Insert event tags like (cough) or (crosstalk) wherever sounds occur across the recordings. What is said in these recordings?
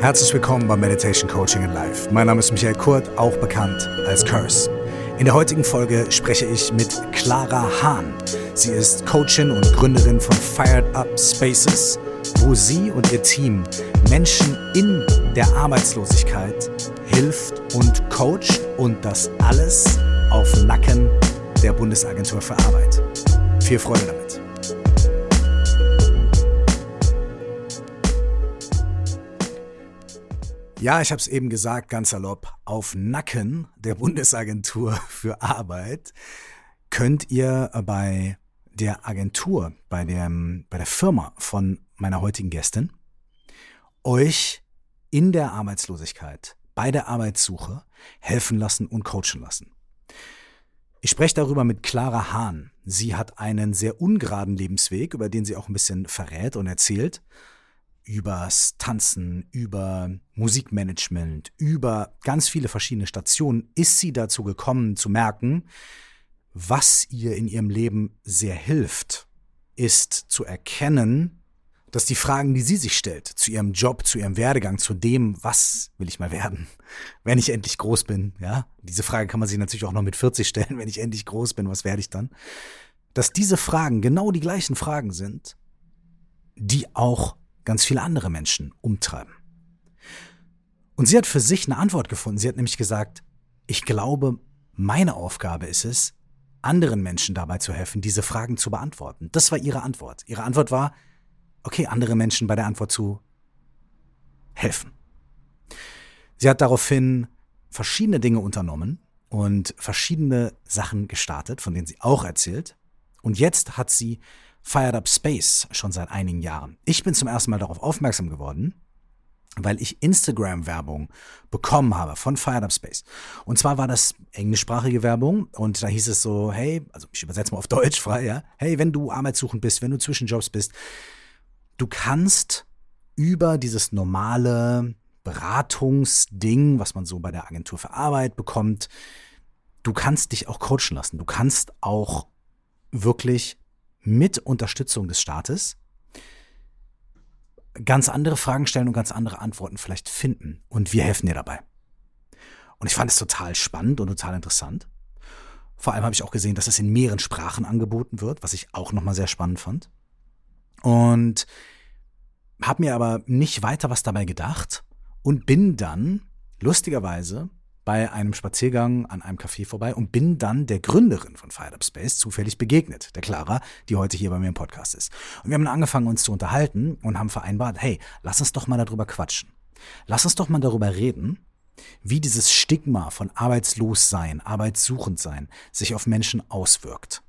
Herzlich willkommen bei Meditation Coaching in Life. Mein Name ist Michael Kurt, auch bekannt als Curse. In der heutigen Folge spreche ich mit Clara Hahn. Sie ist Coachin und Gründerin von Fired Up Spaces, wo sie und ihr Team Menschen in der Arbeitslosigkeit hilft und coacht und das alles auf Nacken der Bundesagentur für Arbeit. Viel Freude damit. Ja, ich habe es eben gesagt, ganz salopp, auf Nacken der Bundesagentur (laughs) für Arbeit könnt ihr bei der Agentur, bei, dem, bei der Firma von meiner heutigen Gästin, euch in der Arbeitslosigkeit, bei der Arbeitssuche helfen lassen und coachen lassen. Ich spreche darüber mit Clara Hahn. Sie hat einen sehr ungeraden Lebensweg, über den sie auch ein bisschen verrät und erzählt übers Tanzen, über Musikmanagement, über ganz viele verschiedene Stationen ist sie dazu gekommen zu merken, was ihr in ihrem Leben sehr hilft, ist zu erkennen, dass die Fragen, die sie sich stellt, zu ihrem Job, zu ihrem Werdegang, zu dem, was will ich mal werden, (laughs) wenn ich endlich groß bin, ja, diese Frage kann man sich natürlich auch noch mit 40 stellen, (laughs) wenn ich endlich groß bin, was werde ich dann? Dass diese Fragen genau die gleichen Fragen sind, die auch ganz viele andere Menschen umtreiben. Und sie hat für sich eine Antwort gefunden. Sie hat nämlich gesagt, ich glaube, meine Aufgabe ist es, anderen Menschen dabei zu helfen, diese Fragen zu beantworten. Das war ihre Antwort. Ihre Antwort war, okay, andere Menschen bei der Antwort zu helfen. Sie hat daraufhin verschiedene Dinge unternommen und verschiedene Sachen gestartet, von denen sie auch erzählt. Und jetzt hat sie Fired Up Space schon seit einigen Jahren. Ich bin zum ersten Mal darauf aufmerksam geworden, weil ich Instagram-Werbung bekommen habe von Fired Up Space. Und zwar war das englischsprachige Werbung und da hieß es so, hey, also ich übersetze mal auf Deutsch frei, ja, hey, wenn du arbeitssuchend bist, wenn du zwischen Jobs bist, du kannst über dieses normale Beratungsding, was man so bei der Agentur für Arbeit bekommt, du kannst dich auch coachen lassen. Du kannst auch wirklich mit Unterstützung des Staates ganz andere Fragen stellen und ganz andere Antworten vielleicht finden. Und wir helfen dir dabei. Und ich fand es total spannend und total interessant. Vor allem habe ich auch gesehen, dass es in mehreren Sprachen angeboten wird, was ich auch nochmal sehr spannend fand. Und habe mir aber nicht weiter was dabei gedacht und bin dann lustigerweise bei einem Spaziergang an einem Café vorbei und bin dann der Gründerin von Fired Up Space zufällig begegnet, der Clara, die heute hier bei mir im Podcast ist. Und wir haben angefangen, uns zu unterhalten und haben vereinbart, hey, lass uns doch mal darüber quatschen. Lass uns doch mal darüber reden, wie dieses Stigma von Arbeitslossein, Arbeitssuchendsein sich auf Menschen auswirkt.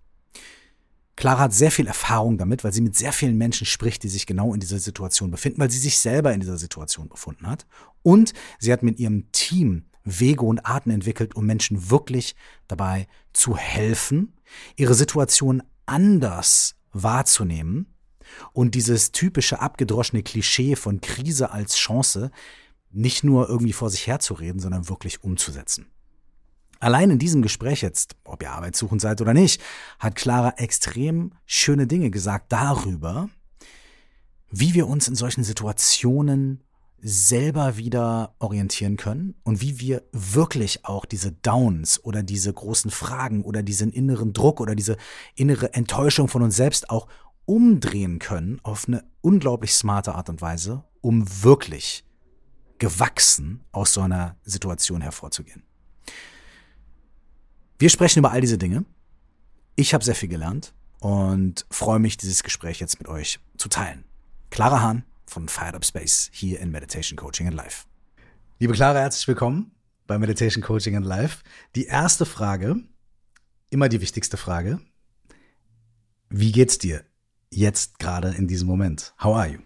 Clara hat sehr viel Erfahrung damit, weil sie mit sehr vielen Menschen spricht, die sich genau in dieser Situation befinden, weil sie sich selber in dieser Situation befunden hat. Und sie hat mit ihrem Team Wege und Arten entwickelt, um Menschen wirklich dabei zu helfen, ihre Situation anders wahrzunehmen und dieses typische abgedroschene Klischee von Krise als Chance nicht nur irgendwie vor sich herzureden, sondern wirklich umzusetzen. Allein in diesem Gespräch jetzt, ob ihr arbeitssuchend seid oder nicht, hat Clara extrem schöne Dinge gesagt darüber, wie wir uns in solchen Situationen selber wieder orientieren können und wie wir wirklich auch diese Downs oder diese großen Fragen oder diesen inneren Druck oder diese innere Enttäuschung von uns selbst auch umdrehen können auf eine unglaublich smarte Art und Weise, um wirklich gewachsen aus so einer Situation hervorzugehen. Wir sprechen über all diese Dinge. Ich habe sehr viel gelernt und freue mich, dieses Gespräch jetzt mit euch zu teilen. Clara Hahn, von Fired Up Space hier in Meditation Coaching and Life. Liebe Clara, herzlich willkommen bei Meditation Coaching and Life. Die erste Frage, immer die wichtigste Frage. Wie geht's dir jetzt gerade in diesem Moment? How are you?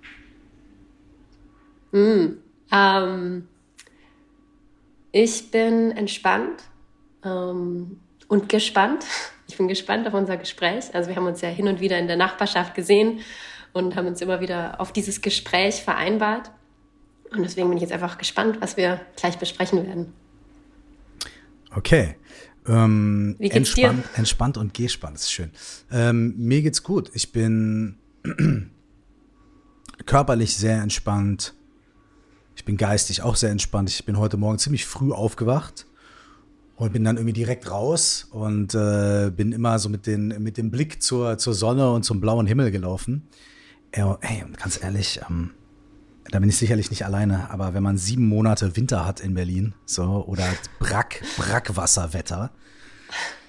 Mm, ähm, ich bin entspannt ähm, und gespannt. (laughs) Ich bin gespannt auf unser Gespräch. Also wir haben uns ja hin und wieder in der Nachbarschaft gesehen und haben uns immer wieder auf dieses Gespräch vereinbart. Und deswegen bin ich jetzt einfach gespannt, was wir gleich besprechen werden. Okay. Ähm, Wie geht's entspannt, dir? entspannt und gespannt, ist schön. Ähm, mir geht's gut. Ich bin (clears throat) körperlich sehr entspannt, Ich bin geistig auch sehr entspannt. Ich bin heute Morgen ziemlich früh aufgewacht und bin dann irgendwie direkt raus und äh, bin immer so mit, den, mit dem Blick zur, zur Sonne und zum blauen Himmel gelaufen. Hey, ganz ehrlich, ähm, da bin ich sicherlich nicht alleine, aber wenn man sieben Monate Winter hat in Berlin, so, oder Brack, Brackwasserwetter,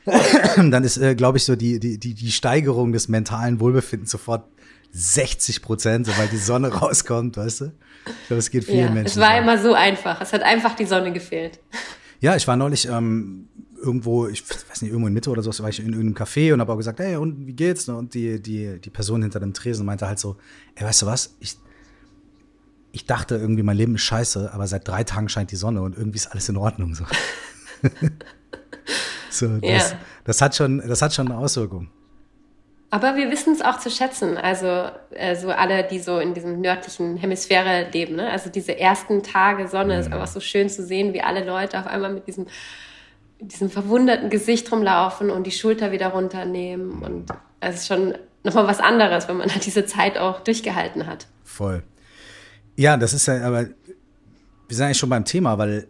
(laughs) dann ist, äh, glaube ich, so die, die, die, die Steigerung des mentalen Wohlbefindens sofort 60 Prozent, sobald die Sonne (laughs) rauskommt, weißt du? Ich glaube, es geht vielen ja, Menschen. Es war so. immer so einfach. Es hat einfach die Sonne gefehlt. Ja, ich war neulich ähm, irgendwo, ich weiß nicht, irgendwo in Mitte oder so, war ich in irgendeinem Café und habe auch gesagt, hey, und wie geht's? Und die, die, die Person hinter dem Tresen meinte halt so, ey, weißt du was? Ich, ich dachte irgendwie, mein Leben ist scheiße, aber seit drei Tagen scheint die Sonne und irgendwie ist alles in Ordnung. So, (laughs) so das, ja. das, hat schon, das hat schon eine Auswirkung. Aber wir wissen es auch zu schätzen. Also, also alle, die so in diesem nördlichen Hemisphäre leben. Ne? Also diese ersten Tage Sonne mhm. ist einfach so schön zu sehen, wie alle Leute auf einmal mit diesem, diesem verwunderten Gesicht rumlaufen und die Schulter wieder runternehmen. Und es ist schon nochmal was anderes, wenn man halt (laughs) diese Zeit auch durchgehalten hat. Voll. Ja, das ist ja, aber wir sind eigentlich schon beim Thema, weil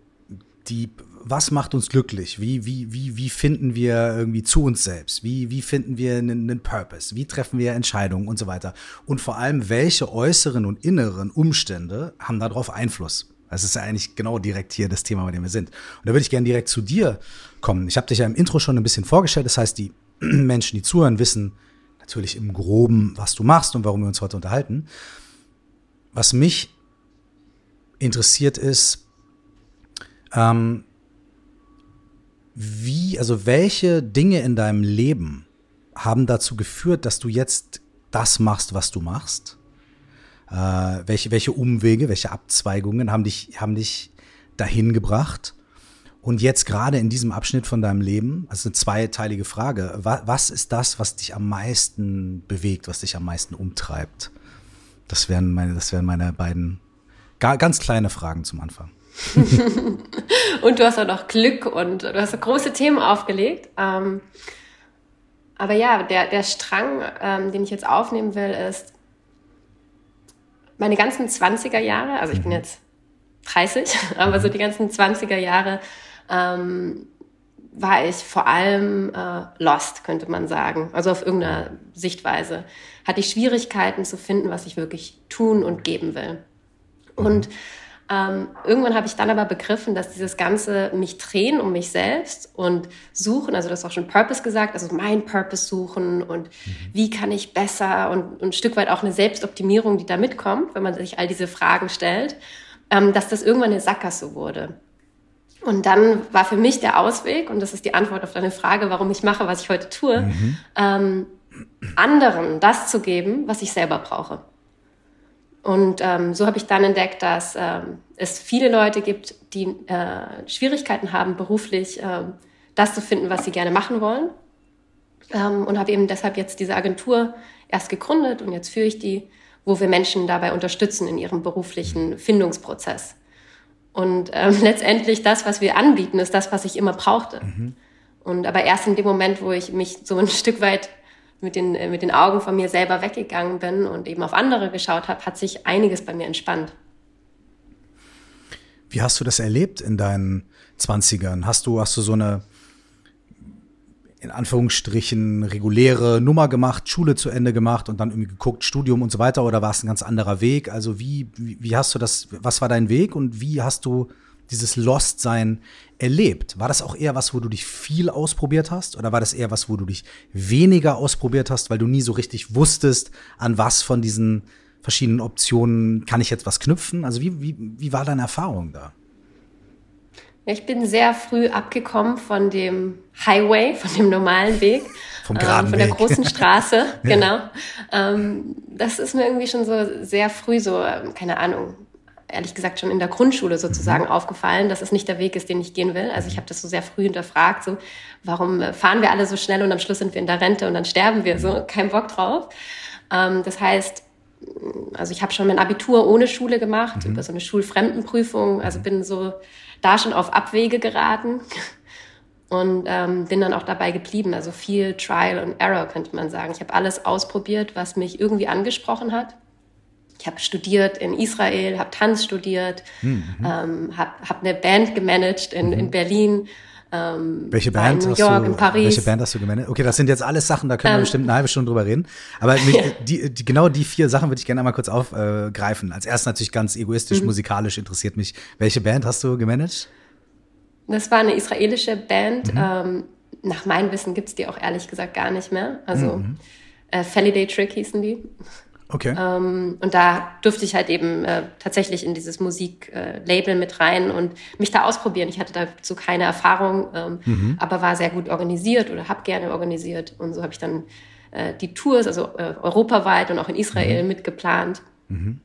die, was macht uns glücklich? Wie, wie, wie, wie finden wir irgendwie zu uns selbst? Wie, wie finden wir einen, einen Purpose? Wie treffen wir Entscheidungen und so weiter? Und vor allem, welche äußeren und inneren Umstände haben darauf Einfluss? Das ist ja eigentlich genau direkt hier das Thema, bei dem wir sind. Und da würde ich gerne direkt zu dir kommen. Ich habe dich ja im Intro schon ein bisschen vorgestellt. Das heißt, die (clears throat) Menschen, die zuhören, wissen natürlich im Groben, was du machst und warum wir uns heute unterhalten. Was mich interessiert ist, ähm, wie, also welche Dinge in deinem Leben haben dazu geführt, dass du jetzt das machst, was du machst? Äh, welche, welche Umwege, welche Abzweigungen haben dich, haben dich dahin gebracht? Und jetzt gerade in diesem Abschnitt von deinem Leben, also eine zweiteilige Frage, was, was ist das, was dich am meisten bewegt, was dich am meisten umtreibt? Das wären meine, das wären meine beiden Ganz kleine Fragen zum Anfang. (laughs) und du hast auch noch Glück und du hast große Themen aufgelegt. Ähm, aber ja, der, der Strang, ähm, den ich jetzt aufnehmen will, ist meine ganzen 20er Jahre, also ich bin mhm. jetzt 30, (laughs) aber so die ganzen 20er Jahre ähm, war ich vor allem äh, lost, könnte man sagen. Also auf irgendeiner Sichtweise hatte ich Schwierigkeiten zu finden, was ich wirklich tun und geben will. Und ähm, irgendwann habe ich dann aber begriffen, dass dieses ganze mich drehen um mich selbst und suchen, also das ist auch schon Purpose gesagt, also mein Purpose suchen und mhm. wie kann ich besser und, und, ein Stück weit auch eine Selbstoptimierung, die da mitkommt, wenn man sich all diese Fragen stellt, ähm, dass das irgendwann eine Sackgasse wurde. Und dann war für mich der Ausweg, und das ist die Antwort auf deine Frage, warum ich mache, was ich heute tue, mhm. ähm, anderen das zu geben, was ich selber brauche. Und ähm, so habe ich dann entdeckt, dass ähm, es viele Leute gibt, die äh, Schwierigkeiten haben, beruflich äh, das zu finden, was sie gerne machen wollen. Ähm, und habe eben deshalb jetzt diese Agentur erst gegründet und jetzt führe ich die, wo wir Menschen dabei unterstützen in ihrem beruflichen Findungsprozess. Und ähm, (laughs) letztendlich das, was wir anbieten, ist das, was ich immer brauchte. Mhm. Und aber erst in dem Moment, wo ich mich so ein (laughs) Stück weit mit den, äh, mit den Augen von mir selber weggegangen bin und eben auf andere geschaut habe, hat sich einiges bei mir entspannt. Wie hast du das erlebt in deinen Zwanzigern? Hast du, hast du so eine, in Anführungsstrichen, reguläre Nummer gemacht, Schule zu Ende gemacht und dann irgendwie geguckt, Studium und so weiter, oder war es ein ganz anderer Weg? Also wie, wie, wie hast du das, was war dein Weg und wie hast du dieses Lost-Sein erlebt? War das auch eher was, wo du dich viel ausprobiert hast? Oder war das eher was, wo du dich weniger ausprobiert hast, weil du nie so richtig wusstest, an was von diesen verschiedenen Optionen kann ich jetzt was knüpfen? Also wie, wie, wie war deine Erfahrung da? ich bin sehr früh abgekommen von dem Highway, von dem normalen Weg. Vom geraden ähm, Von der großen (laughs) Straße, genau. Ähm, das ist mir irgendwie schon so sehr früh so, ähm, keine Ahnung, ehrlich gesagt schon in der Grundschule sozusagen mhm. aufgefallen, dass es nicht der Weg ist, den ich gehen will. Also ich habe das so sehr früh hinterfragt, so warum äh, fahren wir alle so schnell und am Schluss sind wir in der Rente und dann sterben wir so, kein Bock drauf. Ähm, das heißt, also ich habe schon mein Abitur ohne Schule gemacht, mhm. über so eine Schulfremdenprüfung, also bin so da schon auf Abwege geraten (laughs) und ähm, bin dann auch dabei geblieben. Also viel Trial and Error könnte man sagen. Ich habe alles ausprobiert, was mich irgendwie angesprochen hat ich habe studiert in Israel, habe Tanz studiert, mhm. ähm, habe hab eine Band gemanagt in, mhm. in Berlin. Ähm, welche Band in New York, du, in Paris. Welche Band hast du gemanagt? Okay, das sind jetzt alles Sachen, da können wir ähm, bestimmt eine halbe Stunde drüber reden. Aber (laughs) mich, die, die, genau die vier Sachen würde ich gerne einmal kurz aufgreifen. Als erstes natürlich ganz egoistisch, mhm. musikalisch interessiert mich. Welche Band hast du gemanagt? Das war eine israelische Band. Mhm. Ähm, nach meinem Wissen gibt es die auch ehrlich gesagt gar nicht mehr. Also mhm. äh, Day Trick hießen die. Okay. Ähm, und da durfte ich halt eben äh, tatsächlich in dieses Musiklabel äh, mit rein und mich da ausprobieren. Ich hatte dazu keine Erfahrung, ähm, mhm. aber war sehr gut organisiert oder habe gerne organisiert. Und so habe ich dann äh, die Tours, also äh, europaweit und auch in Israel mhm. mitgeplant. Mhm.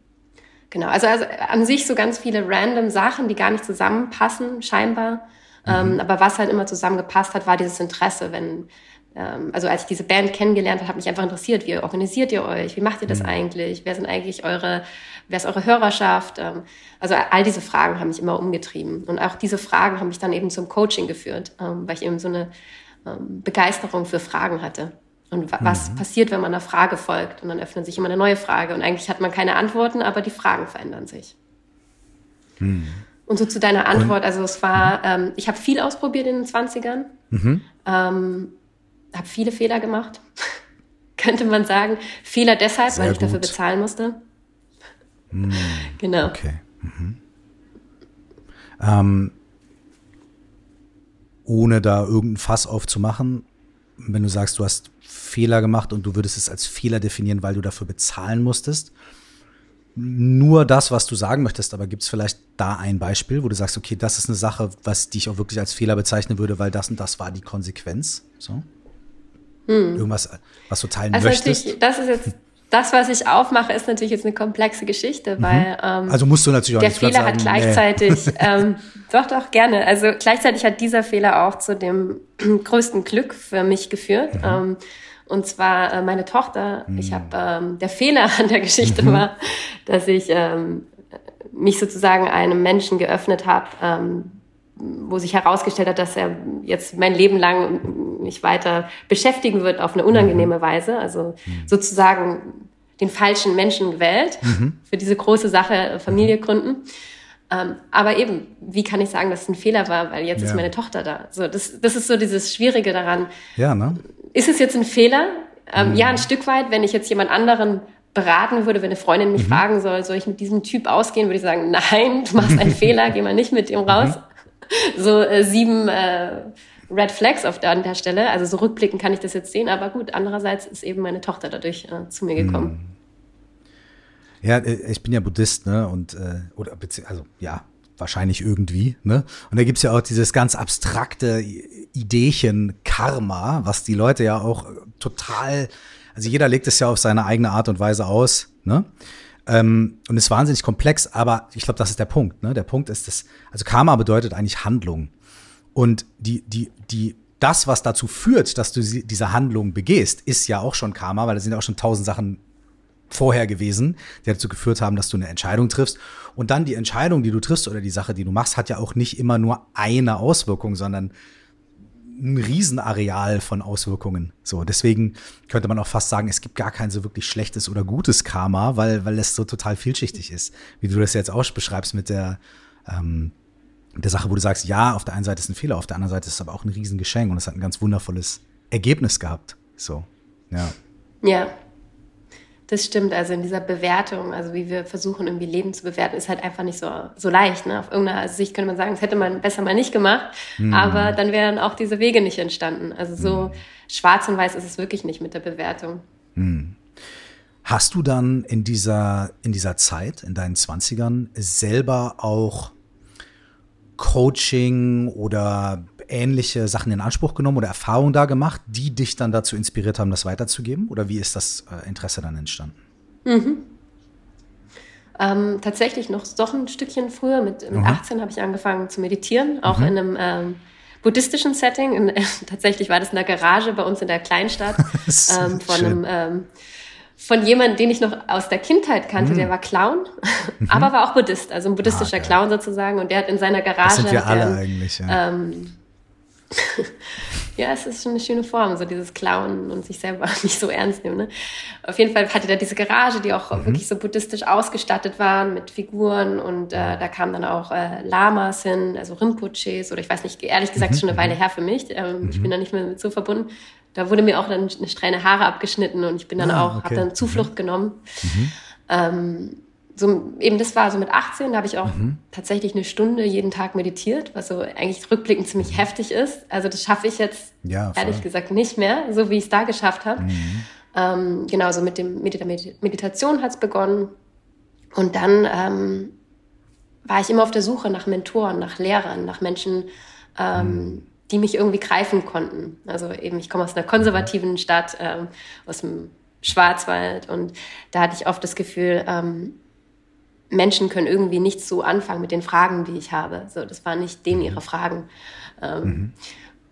Genau, also, also an sich so ganz viele random Sachen, die gar nicht zusammenpassen, scheinbar. Ähm, mhm. aber was halt immer zusammengepasst hat, war dieses Interesse, wenn ähm, also als ich diese Band kennengelernt habe, hat mich einfach interessiert, wie organisiert ihr euch? Wie macht ihr das mhm. eigentlich? Wer sind eigentlich eure, wer ist eure Hörerschaft? Ähm, also all diese Fragen haben mich immer umgetrieben. Und auch diese Fragen haben mich dann eben zum Coaching geführt, ähm, weil ich eben so eine Begeisterung für Fragen hatte. Und was mhm. passiert, wenn man einer Frage folgt? Und dann öffnet sich immer eine neue Frage. Und eigentlich hat man keine Antworten, aber die Fragen verändern sich. Mhm. Und so zu deiner Antwort, also es war, ähm, ich habe viel ausprobiert in den 20ern. Mhm. Ähm, habe viele Fehler gemacht, (laughs) könnte man sagen. Fehler deshalb, Sehr weil ich gut. dafür bezahlen musste. Hm, genau. Okay. Mhm. Ähm, ohne da irgendein Fass aufzumachen, wenn du sagst, du hast Fehler gemacht und du würdest es als Fehler definieren, weil du dafür bezahlen musstest. Nur das, was du sagen möchtest, aber gibt es vielleicht da ein Beispiel, wo du sagst, okay, das ist eine Sache, was die ich auch wirklich als Fehler bezeichnen würde, weil das und das war die Konsequenz? So? Hm. Irgendwas, was du teilen also möchtest? Das ist jetzt das, was ich aufmache, ist natürlich jetzt eine komplexe Geschichte, mhm. weil ähm, also musst du natürlich auch der Fehler hat gleichzeitig nee. ähm, (laughs) doch doch gerne. Also gleichzeitig hat dieser Fehler auch zu dem (clears throat) größten Glück für mich geführt. Mhm. Ähm, und zwar äh, meine Tochter. Mhm. Ich habe ähm, der Fehler an der Geschichte mhm. war, dass ich ähm, mich sozusagen einem Menschen geöffnet habe, ähm, wo sich herausgestellt hat, dass er jetzt mein Leben lang mich weiter beschäftigen wird auf eine unangenehme mhm. Weise. Also mhm. sozusagen den falschen Menschen gewählt mhm. für diese große Sache äh, Familie mhm. gründen. Ähm, aber eben, wie kann ich sagen, dass es ein Fehler war, weil jetzt ja. ist meine Tochter da. So, das, das ist so dieses Schwierige daran. Ja, ne? Ist es jetzt ein Fehler? Ähm, ja, ein Stück weit, wenn ich jetzt jemand anderen beraten würde, wenn eine Freundin mich mhm. fragen soll, soll ich mit diesem Typ ausgehen, würde ich sagen, nein, du machst einen (laughs) Fehler, geh mal nicht mit ihm raus (laughs) so äh, sieben äh, Red Flags auf der, an der Stelle. Also so rückblicken kann ich das jetzt sehen, aber gut, andererseits ist eben meine Tochter dadurch äh, zu mir gekommen. Hm. Ja, äh, ich bin ja Buddhist, ne? Und äh, oder also ja, wahrscheinlich irgendwie, ne? Und da gibt's ja auch dieses ganz abstrakte Ideechen Karma, was die Leute ja auch total, also jeder legt es ja auf seine eigene Art und Weise aus, ne? Ähm, und ist wahnsinnig komplex, aber ich glaube, das ist der Punkt. Ne? Der Punkt ist, dass, also Karma bedeutet eigentlich Handlung. Und die, die, die, das, was dazu führt, dass du diese Handlung begehst, ist ja auch schon Karma, weil da sind ja auch schon tausend Sachen vorher gewesen, die dazu geführt haben, dass du eine Entscheidung triffst. Und dann die Entscheidung, die du triffst oder die Sache, die du machst, hat ja auch nicht immer nur eine Auswirkung, sondern ein Riesenareal von Auswirkungen. So, deswegen könnte man auch fast sagen, es gibt gar kein so wirklich schlechtes oder gutes Karma, weil, weil es so total vielschichtig ist. Wie du das jetzt auch beschreibst mit der, ähm, der Sache, wo du sagst, ja, auf der einen Seite ist ein Fehler, auf der anderen Seite ist es aber auch ein Riesengeschenk und es hat ein ganz wundervolles Ergebnis gehabt. So, ja. Ja, das stimmt, also in dieser Bewertung, also wie wir versuchen, irgendwie Leben zu bewerten, ist halt einfach nicht so, so leicht. Ne? Auf irgendeiner Sicht könnte man sagen, das hätte man besser mal nicht gemacht, mhm. aber dann wären auch diese Wege nicht entstanden. Also so mhm. schwarz und weiß ist es wirklich nicht mit der Bewertung. Mhm. Hast du dann in dieser, in dieser Zeit, in deinen Zwanzigern, selber auch Coaching oder ähnliche Sachen in Anspruch genommen oder Erfahrungen da gemacht, die dich dann dazu inspiriert haben, das weiterzugeben? Oder wie ist das äh, Interesse dann entstanden? Mhm. Ähm, tatsächlich noch doch ein Stückchen früher, mit, mit 18 habe ich angefangen zu meditieren, auch mhm. in einem ähm, buddhistischen Setting. In, äh, (laughs) tatsächlich war das in der Garage bei uns in der Kleinstadt (laughs) ähm, von einem ähm, von jemandem, den ich noch aus der Kindheit kannte, mhm. der war Clown, (laughs) mhm. aber war auch Buddhist, also ein buddhistischer ah, Clown sozusagen. Und der hat in seiner Garage. Das sind wir alle eigentlich, ja. Ähm, (laughs) Ja, es ist schon eine schöne Form, so dieses Klauen und sich selber (laughs) nicht so ernst nehmen. Ne? Auf jeden Fall hatte er diese Garage, die auch mhm. wirklich so buddhistisch ausgestattet war mit Figuren und äh, da kamen dann auch äh, Lamas hin, also Rinpoches oder ich weiß nicht, ehrlich gesagt, mhm. schon eine Weile her für mich. Ähm, mhm. Ich bin da nicht mehr mit so verbunden. Da wurde mir auch dann eine Strähne Haare abgeschnitten und ich bin dann ah, auch, okay. habe dann Zuflucht mhm. genommen. Mhm. Ähm, so eben das war so mit 18, da habe ich auch mhm. tatsächlich eine Stunde jeden Tag meditiert, was so eigentlich rückblickend ziemlich heftig ist. Also das schaffe ich jetzt ja, ehrlich gesagt nicht mehr, so wie ich es da geschafft habe. Mhm. Ähm, genau, so mit dem mit der Meditation hat es begonnen. Und dann ähm, war ich immer auf der Suche nach Mentoren, nach Lehrern, nach Menschen, ähm, mhm. die mich irgendwie greifen konnten. Also eben, ich komme aus einer konservativen Stadt, ähm, aus dem Schwarzwald und da hatte ich oft das Gefühl, ähm, Menschen können irgendwie nicht so anfangen mit den Fragen, die ich habe. So, das waren nicht denen ihre mhm. Fragen. Ähm, mhm.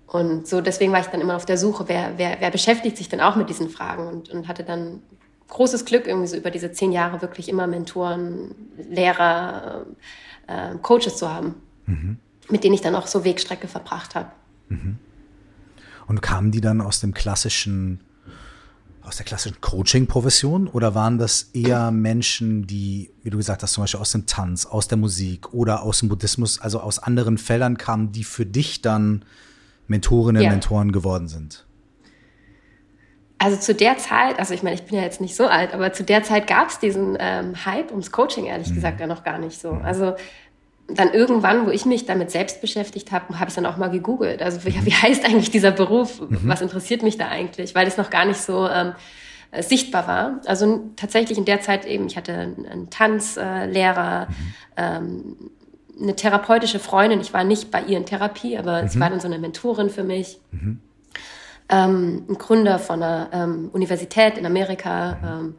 Und so deswegen war ich dann immer auf der Suche, wer, wer, wer beschäftigt sich denn auch mit diesen Fragen und, und hatte dann großes Glück, irgendwie so über diese zehn Jahre wirklich immer Mentoren, Lehrer, äh, Coaches zu haben, mhm. mit denen ich dann auch so Wegstrecke verbracht habe. Mhm. Und kamen die dann aus dem klassischen aus der klassischen Coaching-Profession oder waren das eher Menschen, die, wie du gesagt hast, zum Beispiel aus dem Tanz, aus der Musik oder aus dem Buddhismus, also aus anderen Feldern kamen, die für dich dann Mentorinnen, ja. Mentoren geworden sind? Also zu der Zeit, also ich meine, ich bin ja jetzt nicht so alt, aber zu der Zeit gab es diesen ähm, Hype ums Coaching ehrlich mhm. gesagt ja noch gar nicht so. Mhm. Also dann irgendwann, wo ich mich damit selbst beschäftigt habe, habe ich dann auch mal gegoogelt. Also wie, wie heißt eigentlich dieser Beruf? Mhm. Was interessiert mich da eigentlich? Weil es noch gar nicht so ähm, äh, sichtbar war. Also tatsächlich in der Zeit eben, ich hatte einen Tanzlehrer, mhm. ähm, eine therapeutische Freundin. Ich war nicht bei ihr in Therapie, aber mhm. sie war dann so eine Mentorin für mich. Mhm. Ähm, ein Gründer von einer ähm, Universität in Amerika. Ähm,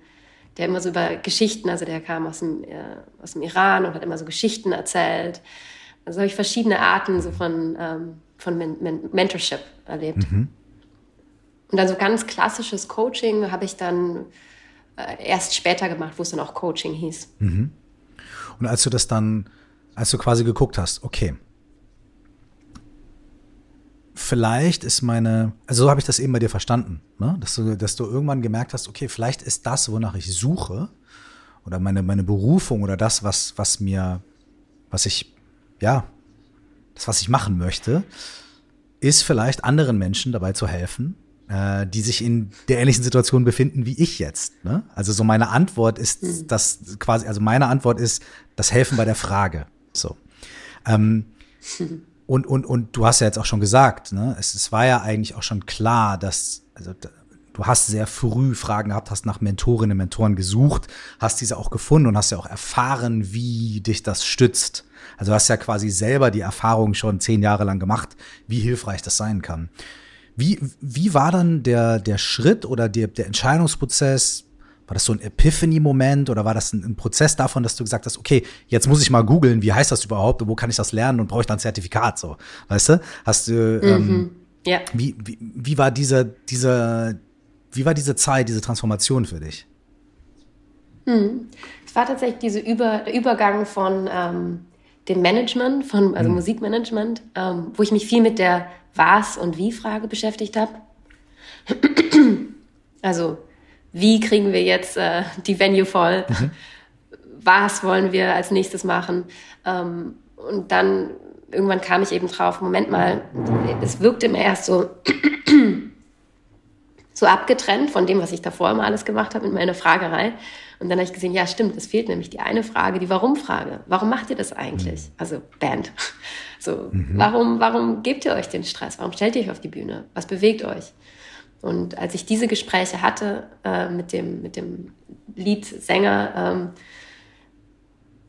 der immer so über Geschichten, also der kam aus dem, äh, aus dem Iran und hat immer so Geschichten erzählt. Also habe ich verschiedene Arten so von, ähm, von Men Men Mentorship erlebt. Mhm. Und dann so ganz klassisches Coaching habe ich dann äh, erst später gemacht, wo es dann auch Coaching hieß. Mhm. Und als du das dann, als du quasi geguckt hast, okay, vielleicht ist meine, also so habe ich das eben bei dir verstanden, ne? dass, du, dass du irgendwann gemerkt hast, okay, vielleicht ist das, wonach ich suche, oder meine, meine Berufung oder das, was, was mir, was ich, ja, das, was ich machen möchte, ist vielleicht anderen Menschen dabei zu helfen, äh, die sich in der ähnlichen Situation befinden wie ich jetzt. Ne? Also so meine Antwort ist mhm. das quasi, also meine Antwort ist das Helfen bei der Frage. So. Ähm, (laughs) Und, und, und du hast ja jetzt auch schon gesagt, ne, es, es war ja eigentlich auch schon klar, dass, also du hast sehr früh Fragen gehabt, hast nach Mentorinnen und Mentoren gesucht, hast diese auch gefunden und hast ja auch erfahren, wie dich das stützt. Also hast ja quasi selber die Erfahrung schon zehn Jahre lang gemacht, wie hilfreich das sein kann. Wie, wie war dann der, der Schritt oder der, der Entscheidungsprozess, war das so ein Epiphany-Moment oder war das ein, ein, Prozess davon, dass du gesagt hast, okay, jetzt muss ich mal googeln, wie heißt das überhaupt und wo kann ich das lernen und brauche ich dann ein Zertifikat so, weißt du? Hast du, ähm, mhm. ja. wie, wie, wie war diese, diese, wie war diese Zeit, diese Transformation für dich? Hm. Es war tatsächlich diese Über, der Übergang von ähm, dem Management, von, also hm. Musikmanagement, ähm, wo ich mich viel mit der Was- und Wie-Frage beschäftigt habe. also wie kriegen wir jetzt äh, die Venue voll? Mhm. Was wollen wir als nächstes machen? Ähm, und dann irgendwann kam ich eben drauf, Moment mal, es wirkte mir erst so, (clears throat) so abgetrennt von dem, was ich davor immer alles gemacht habe mit meiner Fragerei. Und dann habe ich gesehen, ja, stimmt, es fehlt nämlich die eine Frage, die Warum-Frage. Warum macht ihr das eigentlich? Mhm. Also Band. (laughs) So, mhm. warum, warum gebt ihr euch den Stress? Warum stellt ihr euch auf die Bühne? Was bewegt euch? Und als ich diese Gespräche hatte äh, mit dem, mit dem Leadsänger, ähm,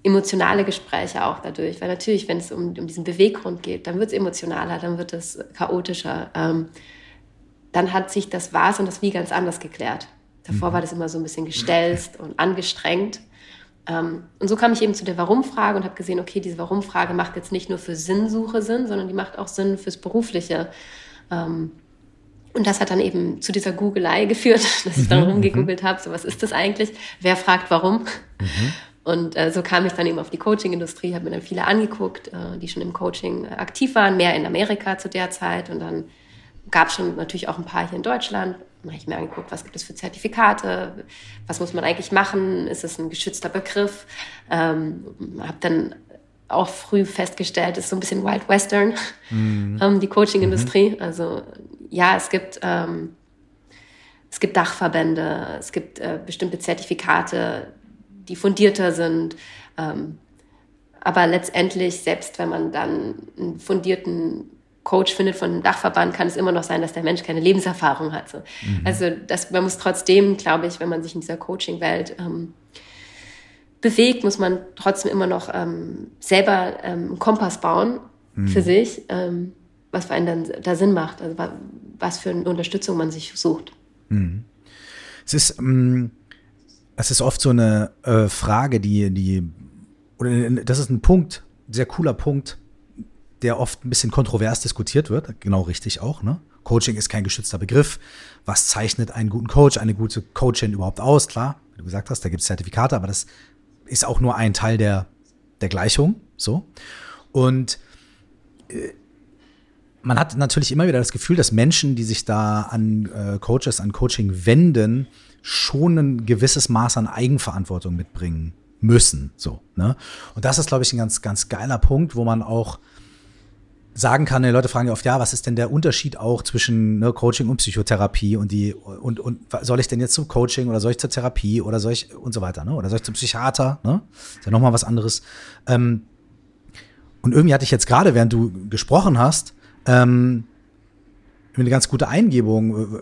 emotionale Gespräche auch dadurch, weil natürlich, wenn es um, um diesen Beweggrund geht, dann wird es emotionaler, dann wird es chaotischer. Ähm, dann hat sich das Was und das Wie ganz anders geklärt. Davor mhm. war das immer so ein bisschen gestelzt und angestrengt. Ähm, und so kam ich eben zu der Warum-Frage und habe gesehen, okay, diese Warum-Frage macht jetzt nicht nur für Sinnsuche Sinn, sondern die macht auch Sinn fürs Berufliche. Ähm, und das hat dann eben zu dieser Googelei (laughs) geführt, dass ich dann mhm, rumgegoogelt mhm. habe, so was ist das eigentlich? Wer fragt warum? Mhm. Und äh, so kam ich dann eben auf die Coaching-Industrie, habe mir dann viele angeguckt, äh, die schon im Coaching aktiv waren, mehr in Amerika zu der Zeit. Und dann gab schon natürlich auch ein paar hier in Deutschland. Da habe ich mir angeguckt, was gibt es für Zertifikate, was muss man eigentlich machen, ist es ein geschützter Begriff. Ähm, habe dann auch früh festgestellt, ist so ein bisschen Wild Western, mhm. (laughs) ähm, die Coaching-Industrie. Mhm. Also ja, es gibt, ähm, es gibt Dachverbände, es gibt äh, bestimmte Zertifikate, die fundierter sind. Ähm, aber letztendlich, selbst wenn man dann einen fundierten Coach findet von einem Dachverband, kann es immer noch sein, dass der Mensch keine Lebenserfahrung hat. So. Mhm. Also das, man muss trotzdem, glaube ich, wenn man sich in dieser Coaching-Welt ähm, bewegt, muss man trotzdem immer noch ähm, selber ähm, einen Kompass bauen mhm. für sich, ähm, was für einen dann da Sinn macht, also was für eine Unterstützung man sich sucht. Mhm. Es ist, ähm, es ist oft so eine äh, Frage, die, die, oder das ist ein Punkt, sehr cooler Punkt, der oft ein bisschen kontrovers diskutiert wird. Genau richtig auch. Ne? Coaching ist kein geschützter Begriff. Was zeichnet einen guten Coach, eine gute Coachin überhaupt aus? Klar, wie du gesagt hast, da gibt es Zertifikate, aber das ist auch nur ein Teil der, der Gleichung. So. Und äh, man hat natürlich immer wieder das Gefühl, dass Menschen, die sich da an äh, Coaches, an Coaching wenden, schon ein gewisses Maß an Eigenverantwortung mitbringen müssen. So, ne? Und das ist, glaube ich, ein ganz, ganz geiler Punkt, wo man auch sagen kann, die Leute fragen ja oft, ja, was ist denn der Unterschied auch zwischen ne, Coaching und Psychotherapie und die und, und soll ich denn jetzt zum Coaching oder soll ich zur Therapie oder soll ich und so weiter, ne? Oder soll ich zum Psychiater, ne? Ist ja nochmal was anderes. Ähm, und irgendwie hatte ich jetzt gerade, während du gesprochen hast, ähm, eine ganz gute Eingebung. Äh,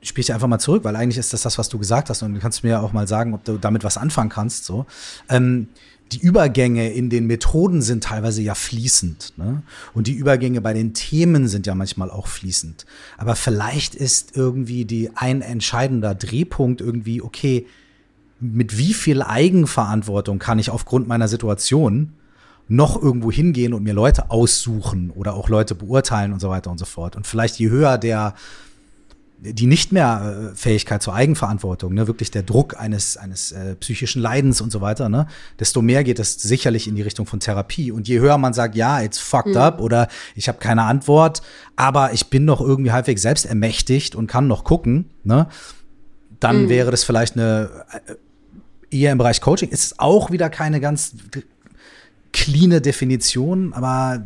Spiele ich einfach mal zurück, weil eigentlich ist das das, was du gesagt hast und du kannst mir ja auch mal sagen, ob du damit was anfangen kannst. So. Ähm, die Übergänge in den Methoden sind teilweise ja fließend. Ne? Und die Übergänge bei den Themen sind ja manchmal auch fließend. Aber vielleicht ist irgendwie die ein entscheidender Drehpunkt irgendwie, okay, mit wie viel Eigenverantwortung kann ich aufgrund meiner Situation noch irgendwo hingehen und mir Leute aussuchen oder auch Leute beurteilen und so weiter und so fort. Und vielleicht je höher der, die nicht mehr äh, Fähigkeit zur Eigenverantwortung, ne, wirklich der Druck eines, eines äh, psychischen Leidens und so weiter, ne, desto mehr geht es sicherlich in die Richtung von Therapie. Und je höher man sagt, ja, it's fucked mhm. up oder ich habe keine Antwort, aber ich bin noch irgendwie halbwegs selbst ermächtigt und kann noch gucken, ne, dann mhm. wäre das vielleicht eine äh, eher im Bereich Coaching. Ist auch wieder keine ganz cleane Definition, aber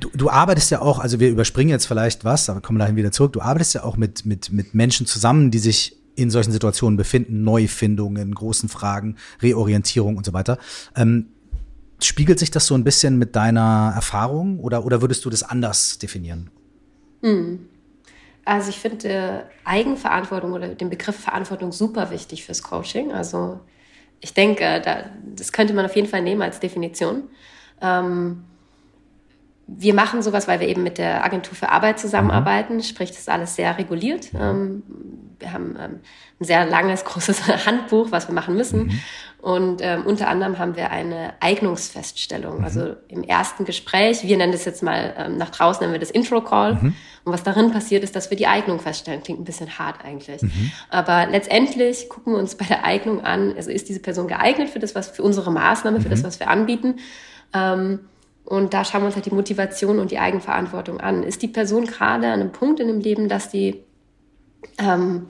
du, du arbeitest ja auch, also wir überspringen jetzt vielleicht was, aber kommen dahin wieder zurück. Du arbeitest ja auch mit, mit, mit Menschen zusammen, die sich in solchen Situationen befinden, Neufindungen, großen Fragen, Reorientierung und so weiter. Ähm, spiegelt sich das so ein bisschen mit deiner Erfahrung oder, oder würdest du das anders definieren? Hm. Also ich finde Eigenverantwortung oder den Begriff Verantwortung super wichtig fürs Coaching. Also ich denke, da, das könnte man auf jeden Fall nehmen als Definition. Ähm, wir machen sowas, weil wir eben mit der Agentur für Arbeit zusammenarbeiten, mhm. sprich, das ist alles sehr reguliert. Ähm, wir haben ähm, ein sehr langes, (laughs) großes Handbuch, was wir machen müssen. Mhm. Und ähm, unter anderem haben wir eine Eignungsfeststellung. Mhm. Also im ersten Gespräch, wir nennen das jetzt mal ähm, nach draußen, nennen wir das Intro-Call. Mhm. Und was darin passiert, ist, dass wir die Eignung feststellen. Klingt ein bisschen hart eigentlich. Mhm. Aber letztendlich gucken wir uns bei der Eignung an, also ist diese Person geeignet für das, was für unsere Maßnahme, für das, mhm. was wir anbieten. Ähm, und da schauen wir uns halt die Motivation und die Eigenverantwortung an. Ist die Person gerade an einem Punkt in dem Leben, dass die ähm,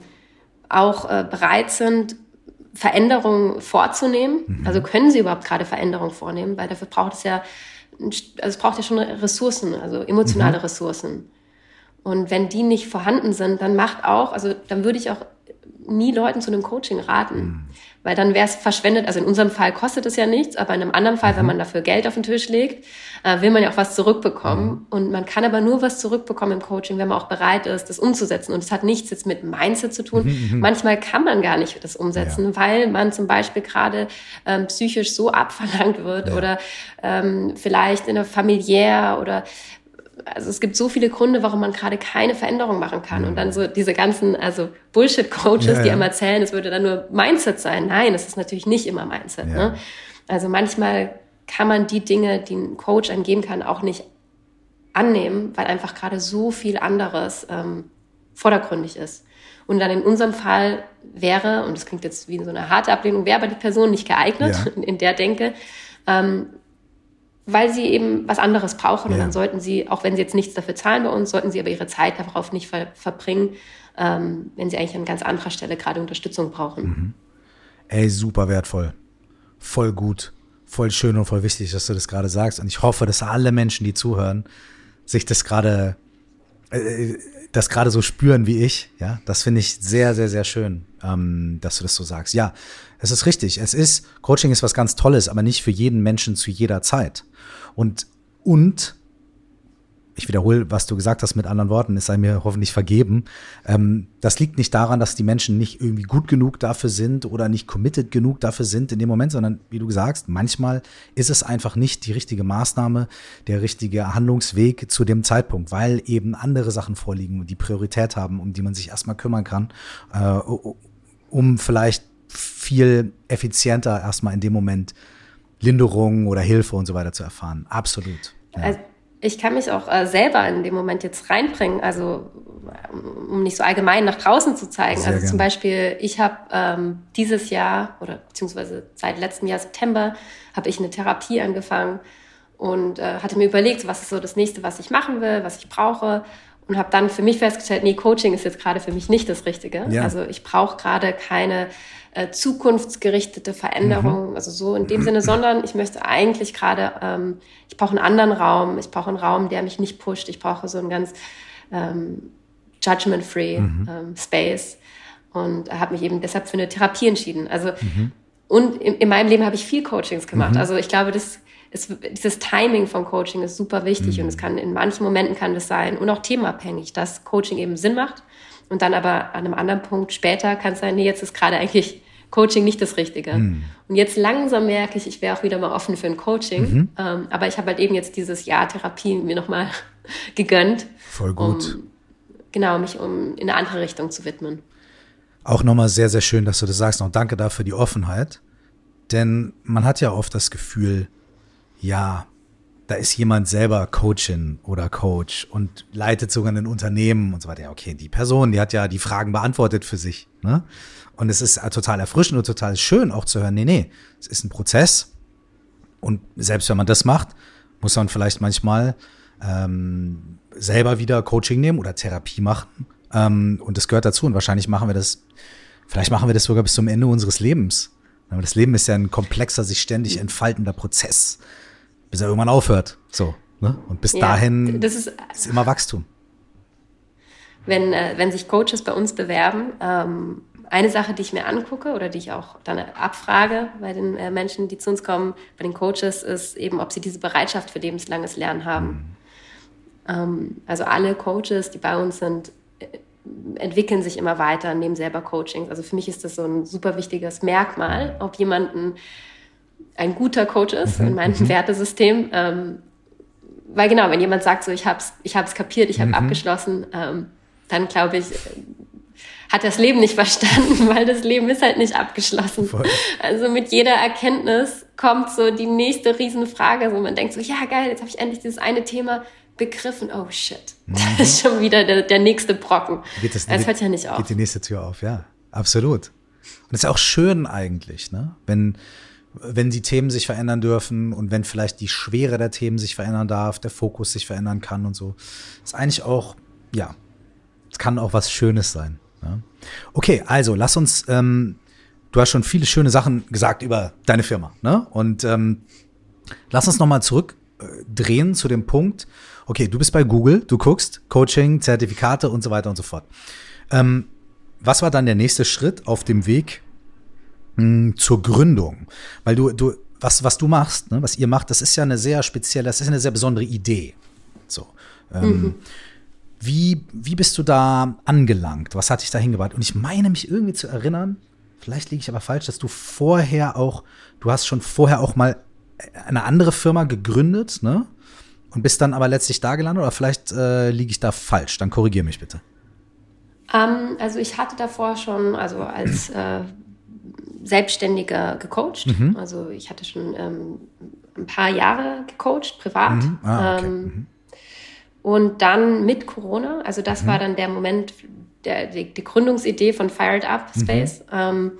auch äh, bereit sind, Veränderungen vorzunehmen? Mhm. Also können sie überhaupt gerade Veränderungen vornehmen? Weil dafür braucht es ja, also es braucht ja schon Ressourcen, also emotionale mhm. Ressourcen. Und wenn die nicht vorhanden sind, dann macht auch, also dann würde ich auch nie Leuten zu einem Coaching raten. Mhm. Weil dann wäre es verschwendet. Also in unserem Fall kostet es ja nichts, aber in einem anderen Fall, mhm. wenn man dafür Geld auf den Tisch legt, äh, will man ja auch was zurückbekommen. Mhm. Und man kann aber nur was zurückbekommen im Coaching, wenn man auch bereit ist, das umzusetzen. Und es hat nichts jetzt mit Mindset zu tun. Mhm. mhm. Manchmal kann man gar nicht das umsetzen, ja. weil man zum Beispiel gerade ähm, psychisch so (laughs) abverlangt wird ja. oder ähm, vielleicht in der familiär oder also es gibt so viele Gründe, warum man gerade keine Veränderung machen kann. Und dann so diese ganzen, also Bullshit-Coaches, ja, ja. die immer erzählen, es würde dann nur Mindset sein. Nein, es ist natürlich nicht immer Mindset. Ja. Ne? Also manchmal kann man die Dinge, die ein Coach einem geben kann, auch nicht annehmen, weil einfach gerade so viel anderes ähm, vordergründig ist. Und dann in unserem Fall wäre, und das klingt jetzt wie so eine harte Ablehnung, wäre aber die Person nicht geeignet (laughs) in der Denke, ähm, weil sie eben was anderes brauchen. Ja. Und dann sollten sie, auch wenn sie jetzt nichts dafür zahlen bei uns, sollten sie aber ihre Zeit darauf nicht ver verbringen, ähm, wenn sie eigentlich an ganz anderer Stelle gerade Unterstützung brauchen. Mhm. Ey, super wertvoll. Voll gut. Voll schön und voll wichtig, dass du das gerade sagst. Und ich hoffe, dass alle Menschen, die zuhören, sich das gerade äh, das gerade so spüren wie ich. Ja, das finde ich sehr, sehr, sehr schön, ähm, dass du das so sagst. Ja, es ist richtig. Es ist, Coaching ist was ganz Tolles, aber nicht für jeden Menschen zu jeder Zeit. Und, und, ich wiederhole, was du gesagt hast mit anderen Worten, es sei mir hoffentlich vergeben. Ähm, das liegt nicht daran, dass die Menschen nicht irgendwie gut genug dafür sind oder nicht committed genug dafür sind in dem Moment, sondern wie du sagst, manchmal ist es einfach nicht die richtige Maßnahme, der richtige Handlungsweg zu dem Zeitpunkt, weil eben andere Sachen vorliegen, die Priorität haben, um die man sich erstmal kümmern kann, äh, um vielleicht viel effizienter erstmal in dem Moment Linderung oder Hilfe und so weiter zu erfahren. Absolut. Ja. Also ich kann mich auch äh, selber in dem Moment jetzt reinbringen, also um nicht so allgemein nach draußen zu zeigen. Sehr also gerne. zum Beispiel, ich habe ähm, dieses Jahr oder beziehungsweise seit letztem Jahr September habe ich eine Therapie angefangen und äh, hatte mir überlegt, was ist so das nächste, was ich machen will, was ich brauche und habe dann für mich festgestellt, nee, Coaching ist jetzt gerade für mich nicht das Richtige. Ja. Also ich brauche gerade keine äh, zukunftsgerichtete Veränderung, mhm. also so in dem Sinne, sondern ich möchte eigentlich gerade, ähm, ich brauche einen anderen Raum, ich brauche einen Raum, der mich nicht pusht, ich brauche so einen ganz ähm, judgment-free mhm. ähm, Space und habe mich eben deshalb für eine Therapie entschieden. Also mhm. und in, in, meinem Leben habe ich viel Coachings gemacht. Mhm. Also ich glaube, das ist, dieses Timing von Coaching ist super wichtig mhm. und es kann in manchen Momenten kann das sein und auch themenabhängig, dass Coaching eben Sinn macht und dann aber an einem anderen Punkt später kann es sein, nee, jetzt ist gerade eigentlich Coaching nicht das Richtige. Mhm. Und jetzt langsam merke ich, ich wäre auch wieder mal offen für ein Coaching. Mhm. Ähm, aber ich habe halt eben jetzt dieses Jahr Therapie mir nochmal (laughs) gegönnt. Voll gut. Um, genau, mich um in eine andere Richtung zu widmen. Auch nochmal sehr, sehr schön, dass du das sagst. Und danke dafür die Offenheit. Denn man hat ja oft das Gefühl, ja, da ist jemand selber Coachin oder Coach und leitet sogar ein Unternehmen und so weiter. Ja, okay, die Person, die hat ja die Fragen beantwortet für sich. Ne? Und es ist total erfrischend und total schön auch zu hören, nee, nee, es ist ein Prozess. Und selbst wenn man das macht, muss man vielleicht manchmal ähm, selber wieder Coaching nehmen oder Therapie machen. Ähm, und das gehört dazu. Und wahrscheinlich machen wir das, vielleicht machen wir das sogar bis zum Ende unseres Lebens. Aber das Leben ist ja ein komplexer, sich ständig entfaltender Prozess bis er irgendwann aufhört. So. Ne? Und bis ja, dahin ist, ist immer Wachstum. Wenn, äh, wenn sich Coaches bei uns bewerben, ähm, eine Sache, die ich mir angucke oder die ich auch dann abfrage bei den äh, Menschen, die zu uns kommen, bei den Coaches, ist eben, ob sie diese Bereitschaft für lebenslanges Lernen haben. Mhm. Ähm, also alle Coaches, die bei uns sind, äh, entwickeln sich immer weiter, nehmen selber Coachings. Also für mich ist das so ein super wichtiges Merkmal, ob jemanden ein guter Coach ist mhm. in meinem mhm. Wertesystem. Ähm, weil genau, wenn jemand sagt, so ich hab's, ich hab's kapiert, ich habe mhm. abgeschlossen, ähm, dann glaube ich, hat das Leben nicht (laughs) verstanden, weil das Leben ist halt nicht abgeschlossen. Voll. Also mit jeder Erkenntnis kommt so die nächste Riesenfrage. So man denkt so, ja geil, jetzt habe ich endlich dieses eine Thema begriffen. Oh shit, mhm. (laughs) das ist schon wieder der, der nächste Brocken. Geht das, das hört ja nicht auf. Geht die nächste Tür auf, ja, absolut. Und das ist auch schön eigentlich, ne? Wenn wenn die Themen sich verändern dürfen und wenn vielleicht die Schwere der Themen sich verändern darf, der Fokus sich verändern kann und so. Ist eigentlich auch, ja, es kann auch was Schönes sein. Ja. Okay, also lass uns, ähm, du hast schon viele schöne Sachen gesagt über deine Firma, ne? Und ähm, lass uns nochmal zurückdrehen zu dem Punkt, okay, du bist bei Google, du guckst Coaching, Zertifikate und so weiter und so fort. Ähm, was war dann der nächste Schritt auf dem Weg mh, zur Gründung. Weil du, du, was, was du machst, ne, was ihr macht, das ist ja eine sehr spezielle, das ist eine sehr besondere Idee. So. Ähm, mhm. Wie, wie bist du da angelangt? Was hat dich da hingebracht? Und ich meine mich irgendwie zu erinnern, vielleicht liege ich aber falsch, dass du vorher auch, du hast schon vorher auch mal eine andere Firma gegründet, ne? Und bist dann aber letztlich da gelandet oder vielleicht äh, liege ich da falsch? Dann korrigier mich bitte. Um, ähm, also ich hatte davor schon, also als äh, Selbstständiger gecoacht. Mhm. Also ich hatte schon ähm, ein paar Jahre gecoacht, privat. Mhm. Ah, okay. ähm, mhm. und dann mit Corona, also das war mhm. dann der Moment, der, die, die Gründungsidee von Fired Up mhm. Space. Ähm,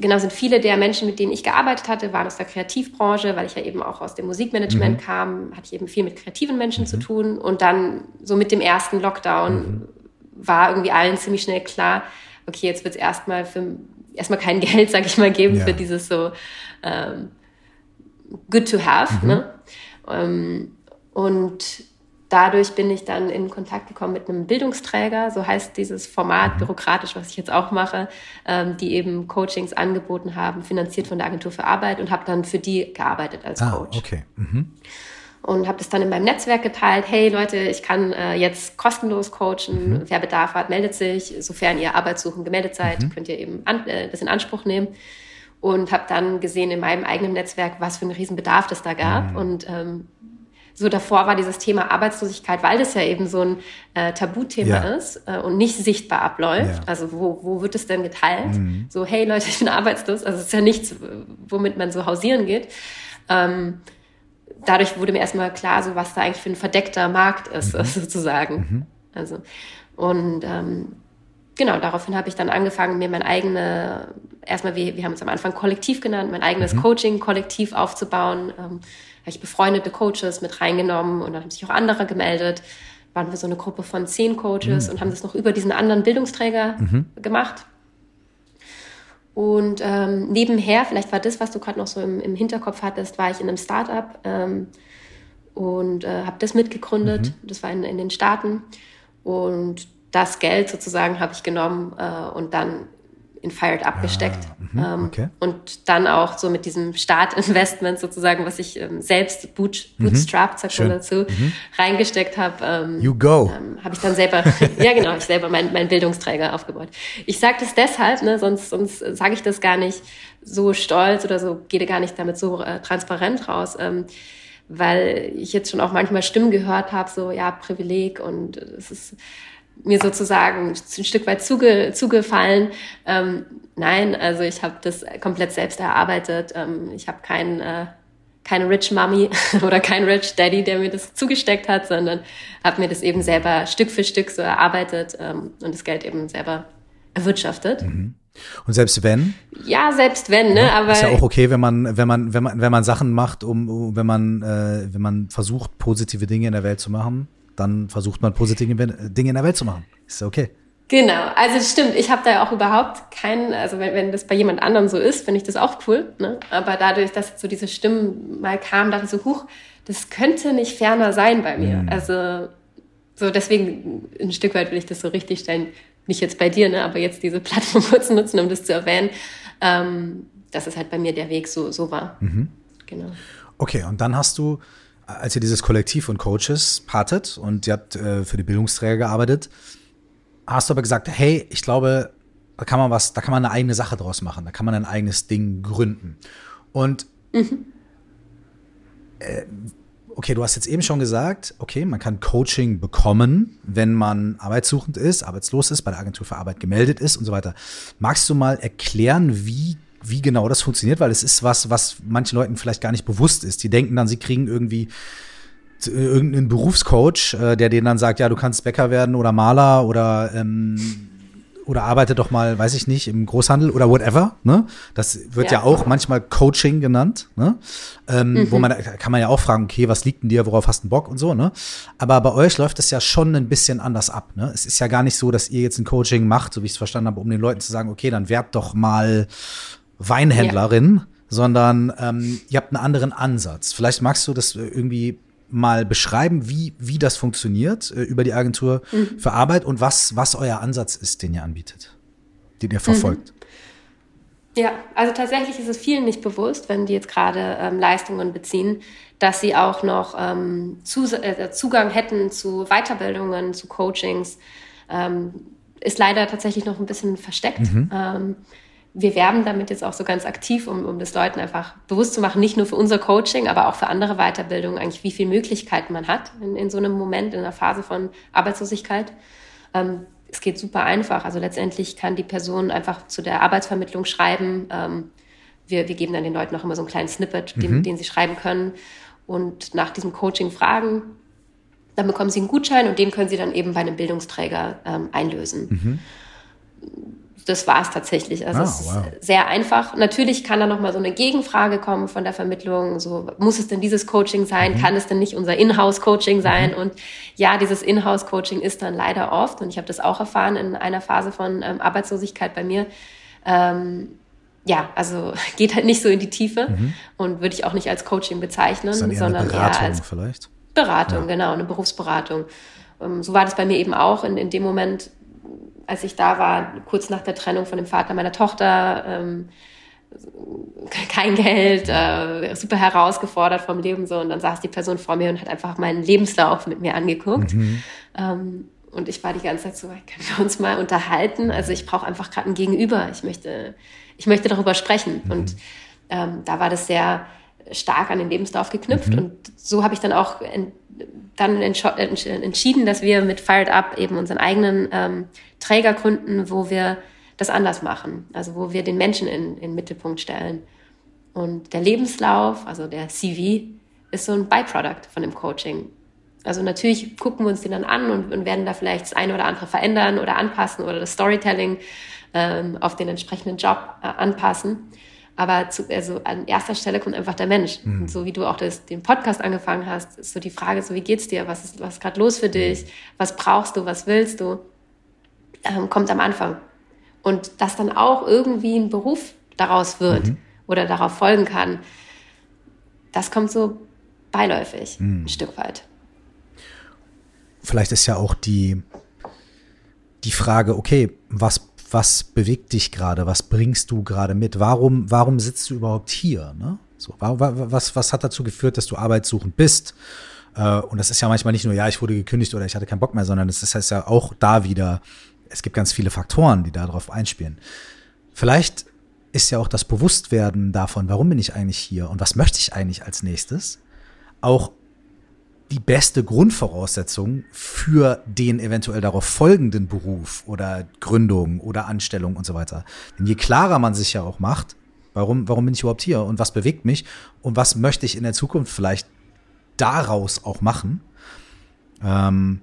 genau sind viele der Menschen, mit denen ich gearbeitet hatte, waren aus der Kreativbranche, weil ich ja eben auch aus dem Musikmanagement mhm. kam, hatte ich eben viel mit kreativen Menschen mhm. zu tun. Und dann so mit dem ersten Lockdown mhm. war irgendwie allen ziemlich schnell klar, okay, jetzt wird es erstmal für erstmal kein (laughs) Geld, sag ich mal, geben ja. für dieses so ähm, good to have. Mhm. Ne? Ähm, und dadurch bin ich dann in Kontakt gekommen mit einem Bildungsträger, so heißt dieses Format mhm. bürokratisch, was ich jetzt auch mache, ähm, die eben Coachings angeboten haben, finanziert von der Agentur für Arbeit und habe dann für die gearbeitet als ah, Coach. Okay. Mhm. Und habe das dann in meinem Netzwerk geteilt. Hey Leute, ich kann äh, jetzt kostenlos coachen. Mhm. Wer Bedarf hat, meldet sich. Sofern ihr Arbeitssuchen gemeldet seid, mhm. könnt ihr eben an, äh, das in Anspruch nehmen. Und habe dann gesehen in meinem eigenen Netzwerk, was für einen Riesenbedarf das da gab. Mhm. Und ähm, so davor war dieses Thema Arbeitslosigkeit, weil das ja eben so ein äh, Tabuthema ja. ist äh, und nicht sichtbar abläuft. Ja. Also wo, wo wird es denn geteilt? Mhm. So, hey Leute, ich bin arbeitslos. Also es ist ja nichts, womit man so hausieren geht. Ähm, dadurch wurde mir erstmal klar, so was da eigentlich für ein verdeckter Markt ist, mhm. (laughs) sozusagen. Mhm. Also und ähm, genau, daraufhin habe ich dann angefangen, mir mein eigene, erstmal, wir, wir haben uns am Anfang Kollektiv genannt, mein eigenes mhm. Coaching-Kollektiv aufzubauen. Ähm, habe ich befreundete Coaches mit reingenommen und dann haben sich auch andere gemeldet. Waren wir so eine Gruppe von zehn Coaches mhm. und haben das noch über diesen anderen Bildungsträger mhm. gemacht. Und ähm, nebenher, vielleicht war das, was du gerade noch so im, im, Hinterkopf hattest, war ich in einem Startup ähm, und äh, habe das mitgegründet. Mhm. Das war in, in den Staaten. Und das Geld sozusagen habe ich genommen äh, und dann in Fired abgesteckt. Ah, ähm, okay. Und dann auch so mit diesem Startinvestment sozusagen, was ich ähm, selbst boot, mhm. bootstrapped, sagt man dazu, mhm. reingesteckt habe. Ähm, you go. Ähm, habe ich dann selber, (laughs) ja genau, habe ich selber meinen mein Bildungsträger aufgebaut. Ich sage das deshalb, ne, sonst, sonst sage ich das gar nicht so stolz oder so, gehe gar nicht damit so äh, transparent raus. Ähm, weil ich jetzt schon auch manchmal Stimmen gehört habe, so ja, Privileg und es ist mir sozusagen ein Stück weit zuge, zugefallen. Ähm, nein, also ich habe das komplett selbst erarbeitet. Ähm, ich habe keinen äh, keine Rich Mommy (laughs) oder kein Rich Daddy, der mir das zugesteckt hat, sondern habe mir das eben selber Stück für Stück so erarbeitet ähm, und das Geld eben selber erwirtschaftet. Mhm. Und selbst wenn? Ja, selbst wenn, ne? aber ist ja auch okay, wenn man, wenn man, wenn man, wenn man Sachen macht, um, wenn man, äh, wenn man versucht, positive Dinge in der Welt zu machen dann versucht man positive Dinge in der Welt zu machen. Ist okay. Genau, also das stimmt. Ich habe da ja auch überhaupt keinen, also wenn, wenn das bei jemand anderem so ist, finde ich das auch cool. Ne? Aber dadurch, dass so diese Stimmen mal kamen, dachte ich so, huch, das könnte nicht ferner sein bei mir. Mhm. Also so deswegen ein Stück weit will ich das so richtig stellen. Nicht jetzt bei dir, ne, aber jetzt diese Plattform (laughs) kurz nutzen, um das zu erwähnen, ähm, dass es halt bei mir der Weg so, so war. Mhm. Genau. Okay, und dann hast du als ihr dieses Kollektiv von Coaches hattet und ihr habt äh, für die Bildungsträger gearbeitet, hast du aber gesagt, hey, ich glaube, da kann man was, da kann man eine eigene Sache draus machen, da kann man ein eigenes Ding gründen. Und mhm. äh, okay, du hast jetzt eben schon gesagt, okay, man kann Coaching bekommen, wenn man arbeitssuchend ist, arbeitslos ist, bei der Agentur für Arbeit gemeldet ist und so weiter. Magst du mal erklären, wie wie genau das funktioniert, weil es ist was, was manchen Leuten vielleicht gar nicht bewusst ist. Die denken dann, sie kriegen irgendwie äh, irgendeinen Berufscoach, äh, der denen dann sagt, ja, du kannst Bäcker werden oder Maler oder ähm, oder arbeite doch mal, weiß ich nicht, im Großhandel oder whatever. Ne? Das wird ja, ja auch manchmal Coaching genannt. Ne? Ähm, mhm. Wo man kann man ja auch fragen, okay, was liegt denn dir, worauf hast du Bock und so. Ne? Aber bei euch läuft es ja schon ein bisschen anders ab. Ne? Es ist ja gar nicht so, dass ihr jetzt ein Coaching macht, so wie ich es verstanden habe, um den Leuten zu sagen, okay, dann werd doch mal Weinhändlerin, ja. sondern ähm, ihr habt einen anderen Ansatz. Vielleicht magst du das irgendwie mal beschreiben, wie, wie das funktioniert äh, über die Agentur mhm. für Arbeit und was, was euer Ansatz ist, den ihr anbietet, den ihr verfolgt. Mhm. Ja, also tatsächlich ist es vielen nicht bewusst, wenn die jetzt gerade ähm, Leistungen beziehen, dass sie auch noch ähm, zu, äh, Zugang hätten zu Weiterbildungen, zu Coachings. Ähm, ist leider tatsächlich noch ein bisschen versteckt. Mhm. Wir werben damit jetzt auch so ganz aktiv, um, um das Leuten einfach bewusst zu machen, nicht nur für unser Coaching, aber auch für andere Weiterbildungen, eigentlich wie viele Möglichkeiten man hat in, in so einem Moment, in einer Phase von Arbeitslosigkeit. Ähm, es geht super einfach. Also letztendlich kann die Person einfach zu der Arbeitsvermittlung schreiben. Ähm, wir, wir geben dann den Leuten auch immer so einen kleinen Snippet, den, mhm. den sie schreiben können und nach diesem Coaching fragen. Dann bekommen sie einen Gutschein und den können sie dann eben bei einem Bildungsträger ähm, einlösen. Mhm das war es tatsächlich. Also ah, es ist wow. sehr einfach. Natürlich kann da noch mal so eine Gegenfrage kommen von der Vermittlung. So muss es denn dieses Coaching sein? Mhm. Kann es denn nicht unser Inhouse-Coaching sein? Mhm. Und ja, dieses Inhouse-Coaching ist dann leider oft. Und ich habe das auch erfahren in einer Phase von ähm, Arbeitslosigkeit bei mir. Ähm, ja, also (laughs) geht halt nicht so in die Tiefe mhm. und würde ich auch nicht als Coaching bezeichnen, sondern eher als vielleicht. Beratung, ja. genau, eine Berufsberatung. Ähm, so war das bei mir eben auch in, in dem Moment, als ich da war, kurz nach der Trennung von dem Vater meiner Tochter, ähm, (laughs) kein Geld, äh, super herausgefordert vom Leben so und dann saß die Person vor mir und hat einfach meinen Lebenslauf mit mir angeguckt. Mhm. Ähm, und ich war die ganze Zeit so, können wir uns mal unterhalten? Also ich brauche einfach gerade ein Gegenüber. Ich möchte, ich möchte darüber sprechen. Mhm. Und ähm, da war das sehr stark an den Lebenslauf geknüpft. Mhm. Und so habe ich dann auch dann entschieden, dass wir mit Fired Up eben unseren eigenen ähm, Träger gründen, wo wir das anders machen. Also wo wir den Menschen in, in den Mittelpunkt stellen. Und der Lebenslauf, also der CV, ist so ein Byproduct von dem Coaching. Also natürlich gucken wir uns den dann an und, und werden da vielleicht das eine oder andere verändern oder anpassen oder das Storytelling ähm, auf den entsprechenden Job äh, anpassen. Aber zu, also an erster Stelle kommt einfach der Mensch. Mhm. Und so wie du auch das, den Podcast angefangen hast, ist so die Frage, so wie geht's dir? Was ist, was ist gerade los für dich? Mhm. Was brauchst du? Was willst du? Ähm, kommt am Anfang. Und dass dann auch irgendwie ein Beruf daraus wird mhm. oder darauf folgen kann, das kommt so beiläufig, mhm. ein Stück weit. Vielleicht ist ja auch die, die Frage, okay, was was bewegt dich gerade, was bringst du gerade mit, warum, warum sitzt du überhaupt hier? Ne? So, was, was hat dazu geführt, dass du arbeitssuchend bist? Äh, und das ist ja manchmal nicht nur, ja, ich wurde gekündigt oder ich hatte keinen Bock mehr, sondern es das heißt ja auch da wieder, es gibt ganz viele Faktoren, die darauf einspielen. Vielleicht ist ja auch das Bewusstwerden davon, warum bin ich eigentlich hier und was möchte ich eigentlich als nächstes, auch die beste Grundvoraussetzung für den eventuell darauf folgenden Beruf oder Gründung oder Anstellung und so weiter. Denn je klarer man sich ja auch macht, warum, warum bin ich überhaupt hier und was bewegt mich und was möchte ich in der Zukunft vielleicht daraus auch machen, ähm,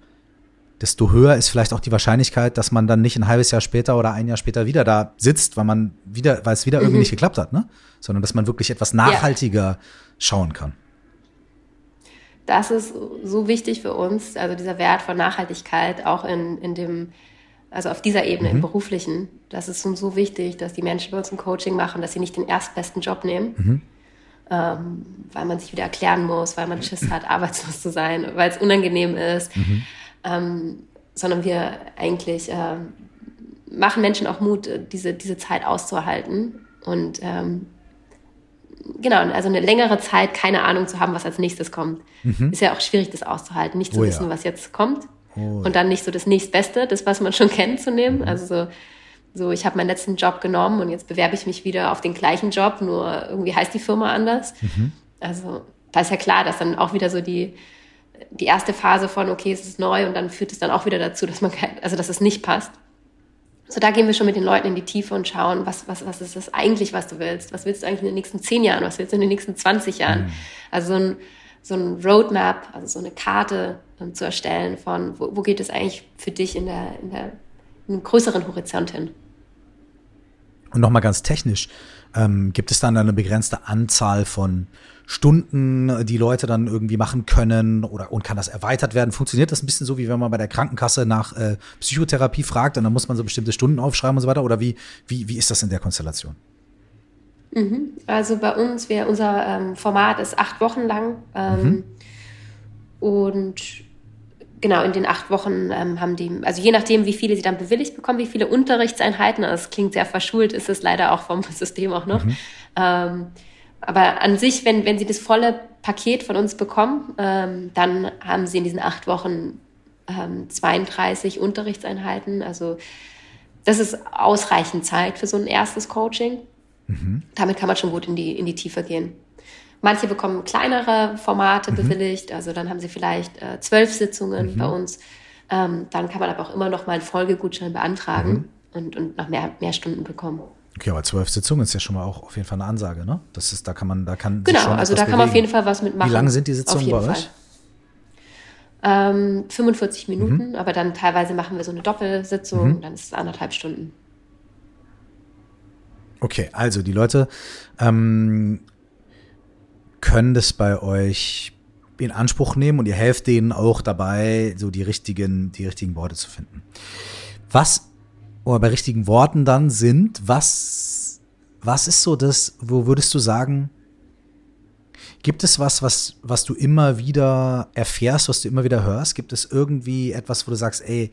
desto höher ist vielleicht auch die Wahrscheinlichkeit, dass man dann nicht ein halbes Jahr später oder ein Jahr später wieder da sitzt, weil man wieder, weil es wieder mhm. irgendwie nicht geklappt hat, ne? Sondern dass man wirklich etwas nachhaltiger ja. schauen kann das ist so wichtig für uns, also dieser Wert von Nachhaltigkeit auch in, in dem, also auf dieser Ebene mhm. im beruflichen. Das ist uns so wichtig, dass die Menschen bei uns ein Coaching machen, dass sie nicht den erstbesten Job nehmen, mhm. ähm, weil man sich wieder erklären muss, weil man Schiss (laughs) hat, arbeitslos zu sein, weil es unangenehm ist, mhm. ähm, sondern wir eigentlich äh, machen Menschen auch Mut, diese, diese Zeit auszuhalten und ähm, genau, also eine längere Zeit keine Ahnung zu haben, was als nächstes kommt. Mhm. Ist ja auch schwierig, das auszuhalten, nicht zu oh, wissen, ja. was jetzt kommt. Oh, und dann nicht so das nächstbeste, das, was man schon (laughs) kennt, zu nehmen. Mhm. Also so, so ich habe meinen letzten Job genommen und jetzt bewerbe ich mich wieder auf den gleichen Job, nur irgendwie heißt die Firma anders. Mhm. Also da ist ja klar, dass dann auch wieder so die, die erste Phase von, okay, es ist neu und dann führt es dann auch wieder dazu, dass man, also dass es nicht passt. So, da gehen wir schon mit den Leuten in die Tiefe und schauen, was, was, was ist das eigentlich, was du willst? Was willst du eigentlich in den nächsten zehn Jahren? Was willst du in den nächsten 20 Jahren? Mhm. Also so ein, so ein Roadmap, also so eine Karte um, zu erstellen von, wo, wo geht es eigentlich für dich in der, in der, in einem größeren Horizont hin? Und nochmal ganz technisch, ähm, gibt es dann eine begrenzte Anzahl von Stunden, die Leute dann irgendwie machen können oder und kann das erweitert werden? Funktioniert das ein bisschen so, wie wenn man bei der Krankenkasse nach äh, Psychotherapie fragt und dann muss man so bestimmte Stunden aufschreiben und so weiter? Oder wie, wie, wie ist das in der Konstellation? Mhm. Also bei uns, wir, unser ähm, Format ist acht Wochen lang ähm, mhm. und genau, in den acht Wochen ähm, haben die, also je nachdem, wie viele sie dann bewilligt bekommen, wie viele Unterrichtseinheiten, das klingt sehr verschult, ist es leider auch vom (laughs) System auch noch. Mhm. Ähm, aber an sich, wenn, wenn sie das volle Paket von uns bekommen, ähm, dann haben sie in diesen acht Wochen ähm, 32 Unterrichtseinheiten. Also das ist ausreichend Zeit für so ein erstes Coaching. Mhm. Damit kann man schon gut in die, in die Tiefe gehen. Manche bekommen kleinere Formate mhm. bewilligt, also dann haben sie vielleicht äh, zwölf Sitzungen mhm. bei uns. Ähm, dann kann man aber auch immer noch mal einen Folgegutschein beantragen mhm. und, und noch mehr, mehr Stunden bekommen. Okay, aber zwölf Sitzungen ist ja schon mal auch auf jeden Fall eine Ansage, ne? Das ist, da kann man, da kann genau, also da kann bewegen. man auf jeden Fall was mitmachen. Wie lang sind die Sitzungen bei euch? Ähm, 45 Minuten, mhm. aber dann teilweise machen wir so eine Doppelsitzung, mhm. dann ist es anderthalb Stunden. Okay, also die Leute ähm, können das bei euch in Anspruch nehmen und ihr helft denen auch dabei, so die richtigen, die richtigen Worte zu finden. Was, oder bei richtigen Worten dann sind, was, was ist so das, wo würdest du sagen, gibt es was, was, was du immer wieder erfährst, was du immer wieder hörst? Gibt es irgendwie etwas, wo du sagst, ey,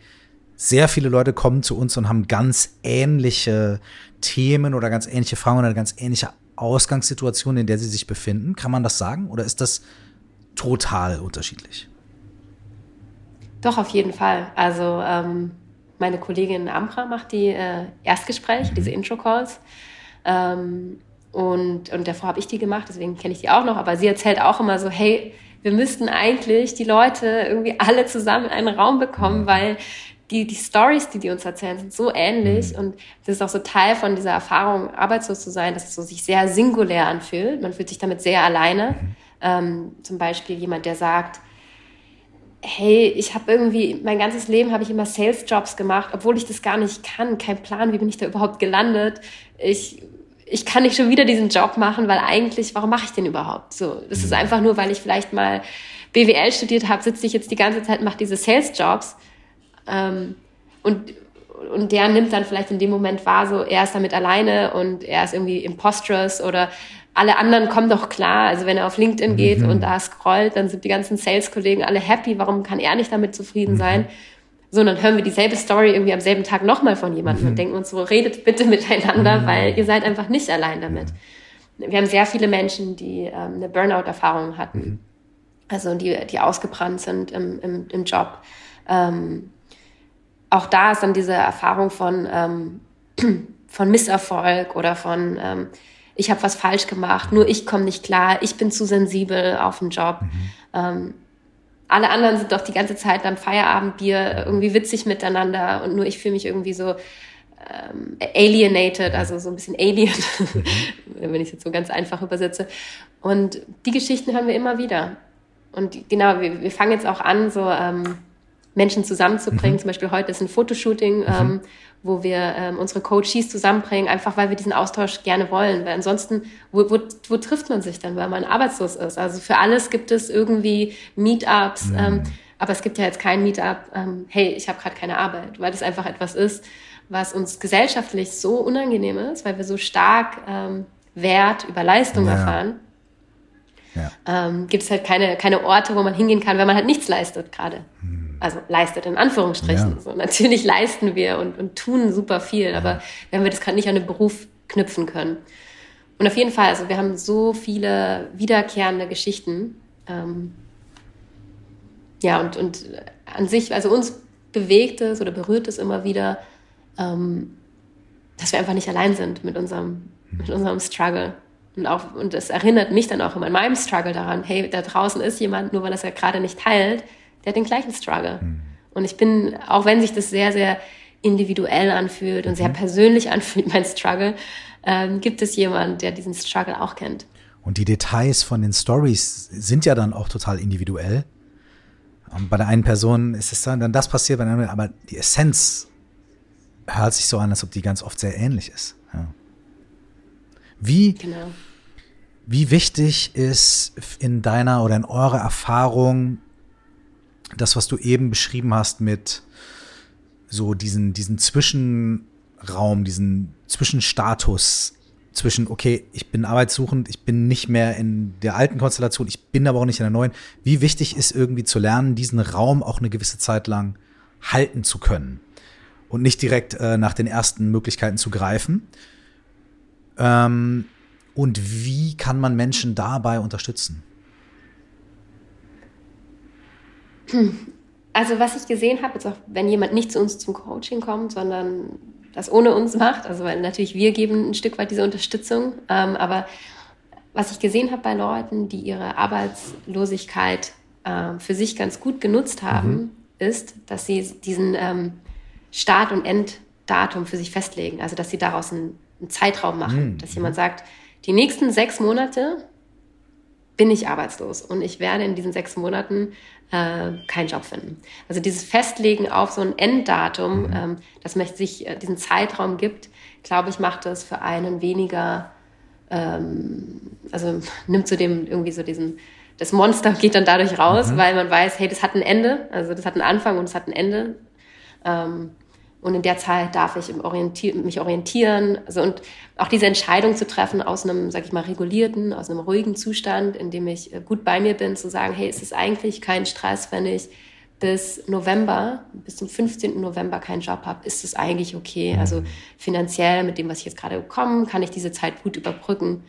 sehr viele Leute kommen zu uns und haben ganz ähnliche Themen oder ganz ähnliche Fragen oder ganz ähnliche Ausgangssituation, in der sie sich befinden. Kann man das sagen? Oder ist das total unterschiedlich? Doch, auf jeden Fall. Also ähm, meine Kollegin Amra macht die äh, Erstgespräche, mhm. diese Intro-Calls. Ähm, und, und davor habe ich die gemacht, deswegen kenne ich die auch noch. Aber sie erzählt auch immer so, hey, wir müssten eigentlich die Leute irgendwie alle zusammen in einen Raum bekommen, mhm. weil die, die Stories, die die uns erzählen, sind so ähnlich. Mhm. Und das ist auch so Teil von dieser Erfahrung, arbeitslos zu sein, dass es so sich sehr singulär anfühlt. Man fühlt sich damit sehr alleine. Mhm. Ähm, zum Beispiel jemand, der sagt, hey, ich habe irgendwie, mein ganzes Leben habe ich immer Sales-Jobs gemacht, obwohl ich das gar nicht kann, kein Plan, wie bin ich da überhaupt gelandet. Ich, ich kann nicht schon wieder diesen Job machen, weil eigentlich, warum mache ich den überhaupt? So, das ist mhm. einfach nur, weil ich vielleicht mal BWL studiert habe, sitze ich jetzt die ganze Zeit und mache diese Sales-Jobs ähm, und, und der nimmt dann vielleicht in dem Moment wahr, so er ist damit alleine und er ist irgendwie impostrous oder alle anderen kommen doch klar. Also wenn er auf LinkedIn geht mhm. und da scrollt, dann sind die ganzen Sales-Kollegen alle happy. Warum kann er nicht damit zufrieden mhm. sein? So, und dann hören wir dieselbe Story irgendwie am selben Tag nochmal von jemandem mhm. und denken uns so, redet bitte miteinander, mhm. weil ihr seid einfach nicht allein damit. Wir haben sehr viele Menschen, die ähm, eine Burnout-Erfahrung hatten. Mhm. Also die, die ausgebrannt sind im, im, im Job. Ähm, auch da ist dann diese Erfahrung von, ähm, (clears throat) von Misserfolg oder von ähm, ich habe was falsch gemacht, nur ich komme nicht klar, ich bin zu sensibel auf den Job. Mhm. Ähm, alle anderen sind doch die ganze Zeit am Feierabendbier irgendwie witzig miteinander und nur ich fühle mich irgendwie so ähm, alienated, also so ein bisschen alien, mhm. (laughs) wenn ich es jetzt so ganz einfach übersetze. Und die Geschichten hören wir immer wieder. Und genau, wir, wir fangen jetzt auch an, so ähm, Menschen zusammenzubringen. Mhm. Zum Beispiel heute ist ein Fotoshooting, mhm. ähm, wo wir ähm, unsere Coaches zusammenbringen, einfach weil wir diesen Austausch gerne wollen. Weil ansonsten, wo, wo, wo trifft man sich dann, weil man arbeitslos ist? Also für alles gibt es irgendwie Meetups, mhm. ähm, aber es gibt ja jetzt kein Meetup, ähm, hey, ich habe gerade keine Arbeit, weil das einfach etwas ist, was uns gesellschaftlich so unangenehm ist, weil wir so stark ähm, Wert über Leistung ja. erfahren. Ja. Ähm, gibt es halt keine, keine Orte, wo man hingehen kann, wenn man halt nichts leistet gerade. Mhm also leistet in Anführungsstrichen. Ja. So, natürlich leisten wir und, und tun super viel, aber wenn wir das gerade nicht an den Beruf knüpfen können. Und auf jeden Fall, also wir haben so viele wiederkehrende Geschichten. Ähm, ja, und, und an sich, also uns bewegt es oder berührt es immer wieder, ähm, dass wir einfach nicht allein sind mit unserem, mit unserem Struggle. Und auch, und erinnert mich dann auch immer in meinem Struggle daran, hey, da draußen ist jemand, nur weil er es ja gerade nicht teilt, der hat den gleichen Struggle. Mhm. Und ich bin, auch wenn sich das sehr, sehr individuell anfühlt und mhm. sehr persönlich (laughs) anfühlt, mein Struggle, ähm, gibt es jemand, der diesen Struggle auch kennt. Und die Details von den Stories sind ja dann auch total individuell. Und bei der einen Person ist es dann, dann das passiert, bei der anderen, aber die Essenz hört sich so an, als ob die ganz oft sehr ähnlich ist. Ja. Wie, genau. wie wichtig ist in deiner oder in eurer Erfahrung das, was du eben beschrieben hast mit so diesen, diesen Zwischenraum, diesen Zwischenstatus zwischen, okay, ich bin arbeitssuchend, ich bin nicht mehr in der alten Konstellation, ich bin aber auch nicht in der neuen. Wie wichtig ist irgendwie zu lernen, diesen Raum auch eine gewisse Zeit lang halten zu können und nicht direkt äh, nach den ersten Möglichkeiten zu greifen? Ähm, und wie kann man Menschen dabei unterstützen? Also was ich gesehen habe, jetzt auch wenn jemand nicht zu uns zum Coaching kommt, sondern das ohne uns macht, also weil natürlich wir geben ein Stück weit diese Unterstützung, ähm, aber was ich gesehen habe bei Leuten, die ihre Arbeitslosigkeit äh, für sich ganz gut genutzt haben, mhm. ist, dass sie diesen ähm, Start- und Enddatum für sich festlegen. Also dass sie daraus einen, einen Zeitraum machen. Mhm. Dass jemand sagt, die nächsten sechs Monate bin ich arbeitslos und ich werde in diesen sechs Monaten äh, keinen Job finden. Also dieses Festlegen auf so ein Enddatum, mhm. ähm, dass man sich äh, diesen Zeitraum gibt, glaube ich, macht das für einen weniger, ähm, also nimmt zu dem irgendwie so diesen, das Monster geht dann dadurch raus, mhm. weil man weiß, hey, das hat ein Ende, also das hat einen Anfang und es hat ein Ende. Ähm, und in der Zeit darf ich orientier mich orientieren. Also und auch diese Entscheidung zu treffen aus einem, sag ich mal, regulierten, aus einem ruhigen Zustand, in dem ich äh, gut bei mir bin, zu sagen, hey, es ist eigentlich kein Stress, wenn ich bis November, bis zum 15. November keinen Job habe, ist es eigentlich okay. Also finanziell mit dem, was ich jetzt gerade bekomme, kann ich diese Zeit gut überbrücken.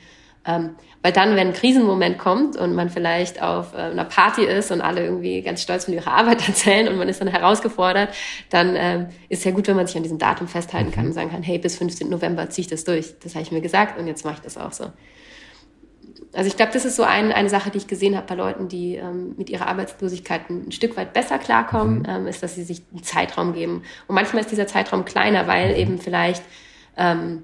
Ähm, weil dann, wenn ein Krisenmoment kommt und man vielleicht auf äh, einer Party ist und alle irgendwie ganz stolz von ihrer (laughs) Arbeit erzählen und man ist dann herausgefordert, dann ähm, ist ja gut, wenn man sich an diesem Datum festhalten kann und mhm. sagen kann, hey, bis 15. November ziehe ich das durch. Das habe ich mir gesagt und jetzt mache ich das auch so. Also ich glaube, das ist so ein, eine Sache, die ich gesehen habe bei Leuten, die ähm, mit ihrer Arbeitslosigkeit ein Stück weit besser klarkommen, mhm. ähm, ist, dass sie sich einen Zeitraum geben. Und manchmal ist dieser Zeitraum kleiner, weil mhm. eben vielleicht ähm,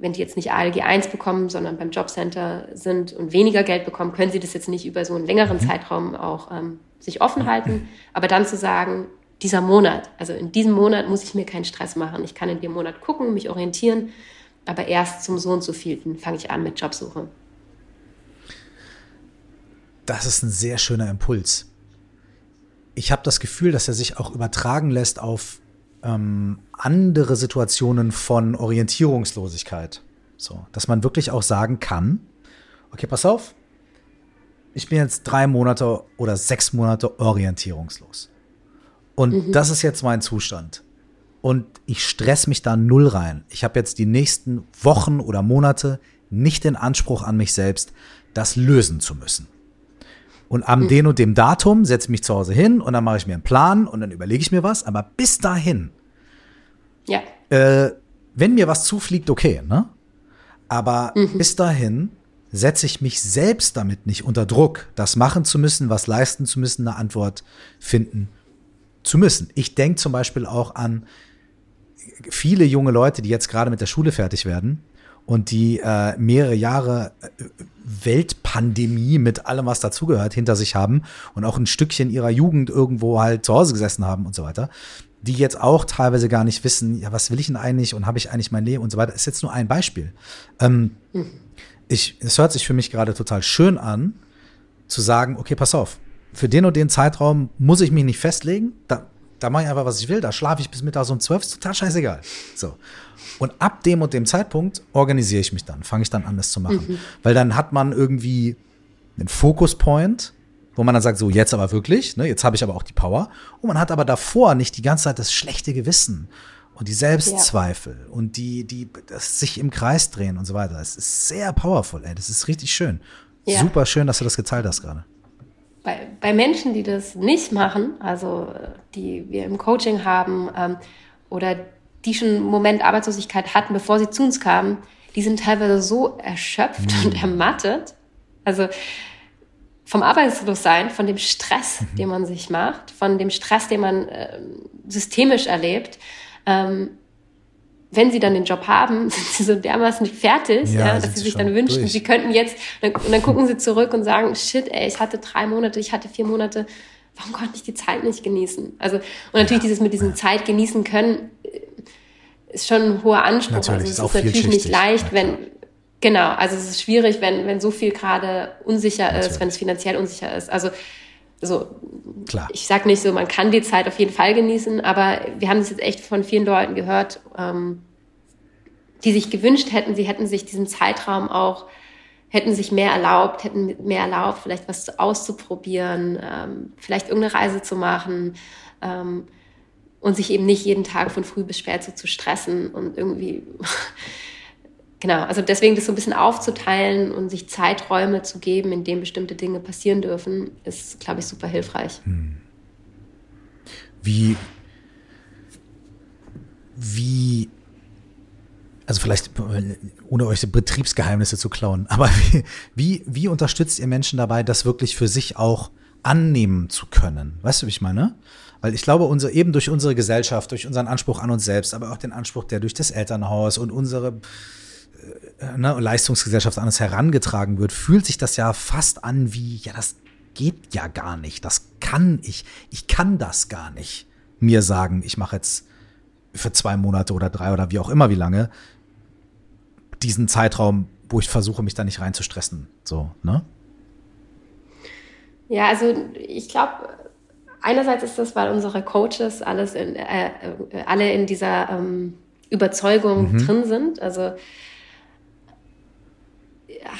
wenn die jetzt nicht ALG 1 bekommen, sondern beim Jobcenter sind und weniger Geld bekommen, können sie das jetzt nicht über so einen längeren mhm. Zeitraum auch ähm, sich offen halten. Aber dann zu sagen, dieser Monat, also in diesem Monat muss ich mir keinen Stress machen. Ich kann in dem Monat gucken, mich orientieren, aber erst zum so und so vielten fange ich an mit Jobsuche. Das ist ein sehr schöner Impuls. Ich habe das Gefühl, dass er sich auch übertragen lässt auf ähm, andere Situationen von Orientierungslosigkeit. So, dass man wirklich auch sagen kann, okay, pass auf, ich bin jetzt drei Monate oder sechs Monate orientierungslos. Und mhm. das ist jetzt mein Zustand. Und ich stress mich da null rein. Ich habe jetzt die nächsten Wochen oder Monate nicht den Anspruch an mich selbst, das lösen zu müssen. Und am mhm. den und dem Datum setze ich mich zu Hause hin und dann mache ich mir einen Plan und dann überlege ich mir was. Aber bis dahin, ja. Äh, wenn mir was zufliegt, okay, ne? Aber mhm. bis dahin setze ich mich selbst damit nicht unter Druck, das machen zu müssen, was leisten zu müssen, eine Antwort finden zu müssen. Ich denke zum Beispiel auch an viele junge Leute, die jetzt gerade mit der Schule fertig werden und die äh, mehrere Jahre äh, Weltpandemie mit allem, was dazugehört, hinter sich haben und auch ein Stückchen ihrer Jugend irgendwo halt zu Hause gesessen haben und so weiter, die jetzt auch teilweise gar nicht wissen, ja, was will ich denn eigentlich und habe ich eigentlich mein Leben und so weiter, ist jetzt nur ein Beispiel. Ähm, ich, es hört sich für mich gerade total schön an, zu sagen, okay, pass auf, für den und den Zeitraum muss ich mich nicht festlegen, da, da mache ich einfach, was ich will, da schlafe ich bis mittags um zwölf, ist total scheißegal. So. Und ab dem und dem Zeitpunkt organisiere ich mich dann, fange ich dann an, das zu machen. Mhm. Weil dann hat man irgendwie einen Focus-Point, wo man dann sagt, so jetzt aber wirklich, ne, jetzt habe ich aber auch die Power. Und man hat aber davor nicht die ganze Zeit das schlechte Gewissen und die Selbstzweifel ja. und die, die das sich im Kreis drehen und so weiter. Es ist sehr powerful, ey. Das ist richtig schön. Ja. Super schön, dass du das geteilt hast gerade. Bei, bei Menschen, die das nicht machen, also die wir im Coaching haben ähm, oder die schon einen Moment Arbeitslosigkeit hatten, bevor sie zu uns kamen, die sind teilweise so erschöpft mhm. und ermattet. Also vom Arbeitslossein, von dem Stress, mhm. den man sich macht, von dem Stress, den man äh, systemisch erlebt. Ähm, wenn sie dann den Job haben, (laughs) sind sie so dermaßen fertig, ja, ja dass sie sich dann wünschen, durch. sie könnten jetzt, und dann gucken sie zurück und sagen, shit, ey, ich hatte drei Monate, ich hatte vier Monate, warum konnte ich die Zeit nicht genießen? Also, und natürlich ja. dieses mit diesem Zeit genießen können, ist schon ein hoher Anspruch. Natürlich, also es ist, ist natürlich nicht leicht, wenn, genau, also es ist schwierig, wenn, wenn so viel gerade unsicher natürlich. ist, wenn es finanziell unsicher ist. Also, so, Klar. ich sag nicht so, man kann die Zeit auf jeden Fall genießen, aber wir haben das jetzt echt von vielen Leuten gehört, ähm, die sich gewünscht hätten, sie hätten sich diesen Zeitraum auch, hätten sich mehr erlaubt, hätten mehr erlaubt, vielleicht was auszuprobieren, ähm, vielleicht irgendeine Reise zu machen. Ähm, und sich eben nicht jeden Tag von früh bis spät so zu stressen und irgendwie genau, also deswegen das so ein bisschen aufzuteilen und sich Zeiträume zu geben, in denen bestimmte Dinge passieren dürfen, ist, glaube ich, super hilfreich. Hm. Wie, wie, also vielleicht, ohne euch Betriebsgeheimnisse zu klauen, aber (laughs) wie, wie, unterstützt ihr Menschen dabei, das wirklich für sich auch annehmen zu können? Weißt du, wie ich meine? Weil ich glaube, unser, eben durch unsere Gesellschaft, durch unseren Anspruch an uns selbst, aber auch den Anspruch, der durch das Elternhaus und unsere ne, Leistungsgesellschaft an uns herangetragen wird, fühlt sich das ja fast an wie, ja, das geht ja gar nicht. Das kann ich. Ich kann das gar nicht. Mir sagen, ich mache jetzt für zwei Monate oder drei oder wie auch immer wie lange diesen Zeitraum, wo ich versuche, mich da nicht reinzustressen. So, ne? Ja, also ich glaube, einerseits ist das, weil unsere Coaches alles in, äh, äh, alle in dieser ähm, Überzeugung mhm. drin sind. Also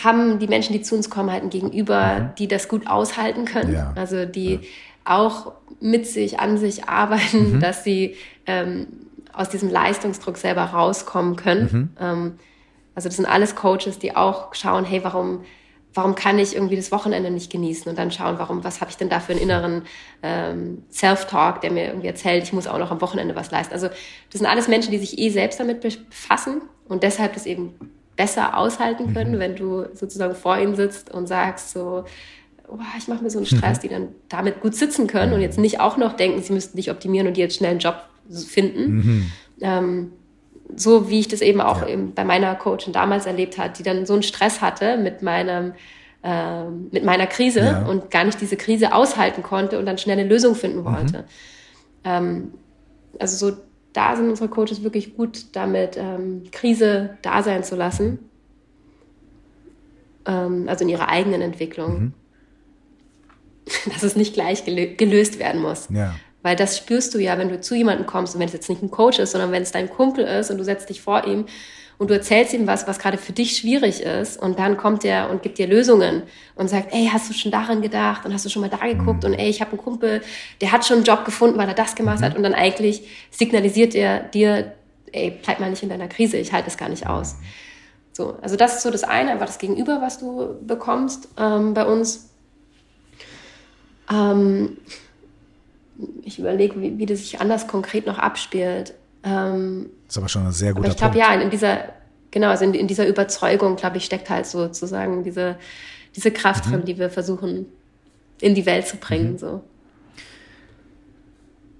haben die Menschen, die zu uns kommen, halt ein Gegenüber, mhm. die das gut aushalten können. Ja. Also die ja. auch mit sich, an sich arbeiten, mhm. dass sie ähm, aus diesem Leistungsdruck selber rauskommen können. Mhm. Ähm, also das sind alles Coaches, die auch schauen, hey, warum, warum kann ich irgendwie das Wochenende nicht genießen? Und dann schauen, warum, was habe ich denn da für einen inneren ähm, Self-Talk, der mir irgendwie erzählt, ich muss auch noch am Wochenende was leisten. Also das sind alles Menschen, die sich eh selbst damit befassen und deshalb das eben besser aushalten können, mhm. wenn du sozusagen vor ihnen sitzt und sagst so, oh, ich mache mir so einen Stress, mhm. die dann damit gut sitzen können und jetzt nicht auch noch denken, sie müssten dich optimieren und dir jetzt schnell einen Job finden. Mhm. Ähm, so wie ich das eben auch ja. eben bei meiner Coachin damals erlebt hat, die dann so einen Stress hatte mit meinem äh, mit meiner Krise ja. und gar nicht diese Krise aushalten konnte und dann schnell eine Lösung finden wollte. Mhm. Ähm, also so da sind unsere Coaches wirklich gut damit, ähm, Krise da sein zu lassen. Ähm, also in ihrer eigenen Entwicklung. Mhm. (laughs) Dass es nicht gleich gelöst werden muss. Ja. Weil das spürst du ja, wenn du zu jemandem kommst und wenn es jetzt nicht ein Coach ist, sondern wenn es dein Kumpel ist und du setzt dich vor ihm und du erzählst ihm was, was gerade für dich schwierig ist und dann kommt er und gibt dir Lösungen und sagt, ey, hast du schon daran gedacht und hast du schon mal da geguckt und ey, ich habe einen Kumpel, der hat schon einen Job gefunden, weil er das gemacht mhm. hat und dann eigentlich signalisiert er dir, ey, bleib mal nicht in deiner Krise, ich halte es gar nicht aus. So, also das ist so das eine, einfach das Gegenüber, was du bekommst ähm, bei uns. Ähm, ich überlege, wie, wie das sich anders konkret noch abspielt. Ähm, das ist aber schon ein sehr guter aber ich glaube, ja, in dieser, genau, also in, in dieser Überzeugung, glaube ich, steckt halt sozusagen diese, diese Kraft mhm. drin, die wir versuchen in die Welt zu bringen. Mhm. So.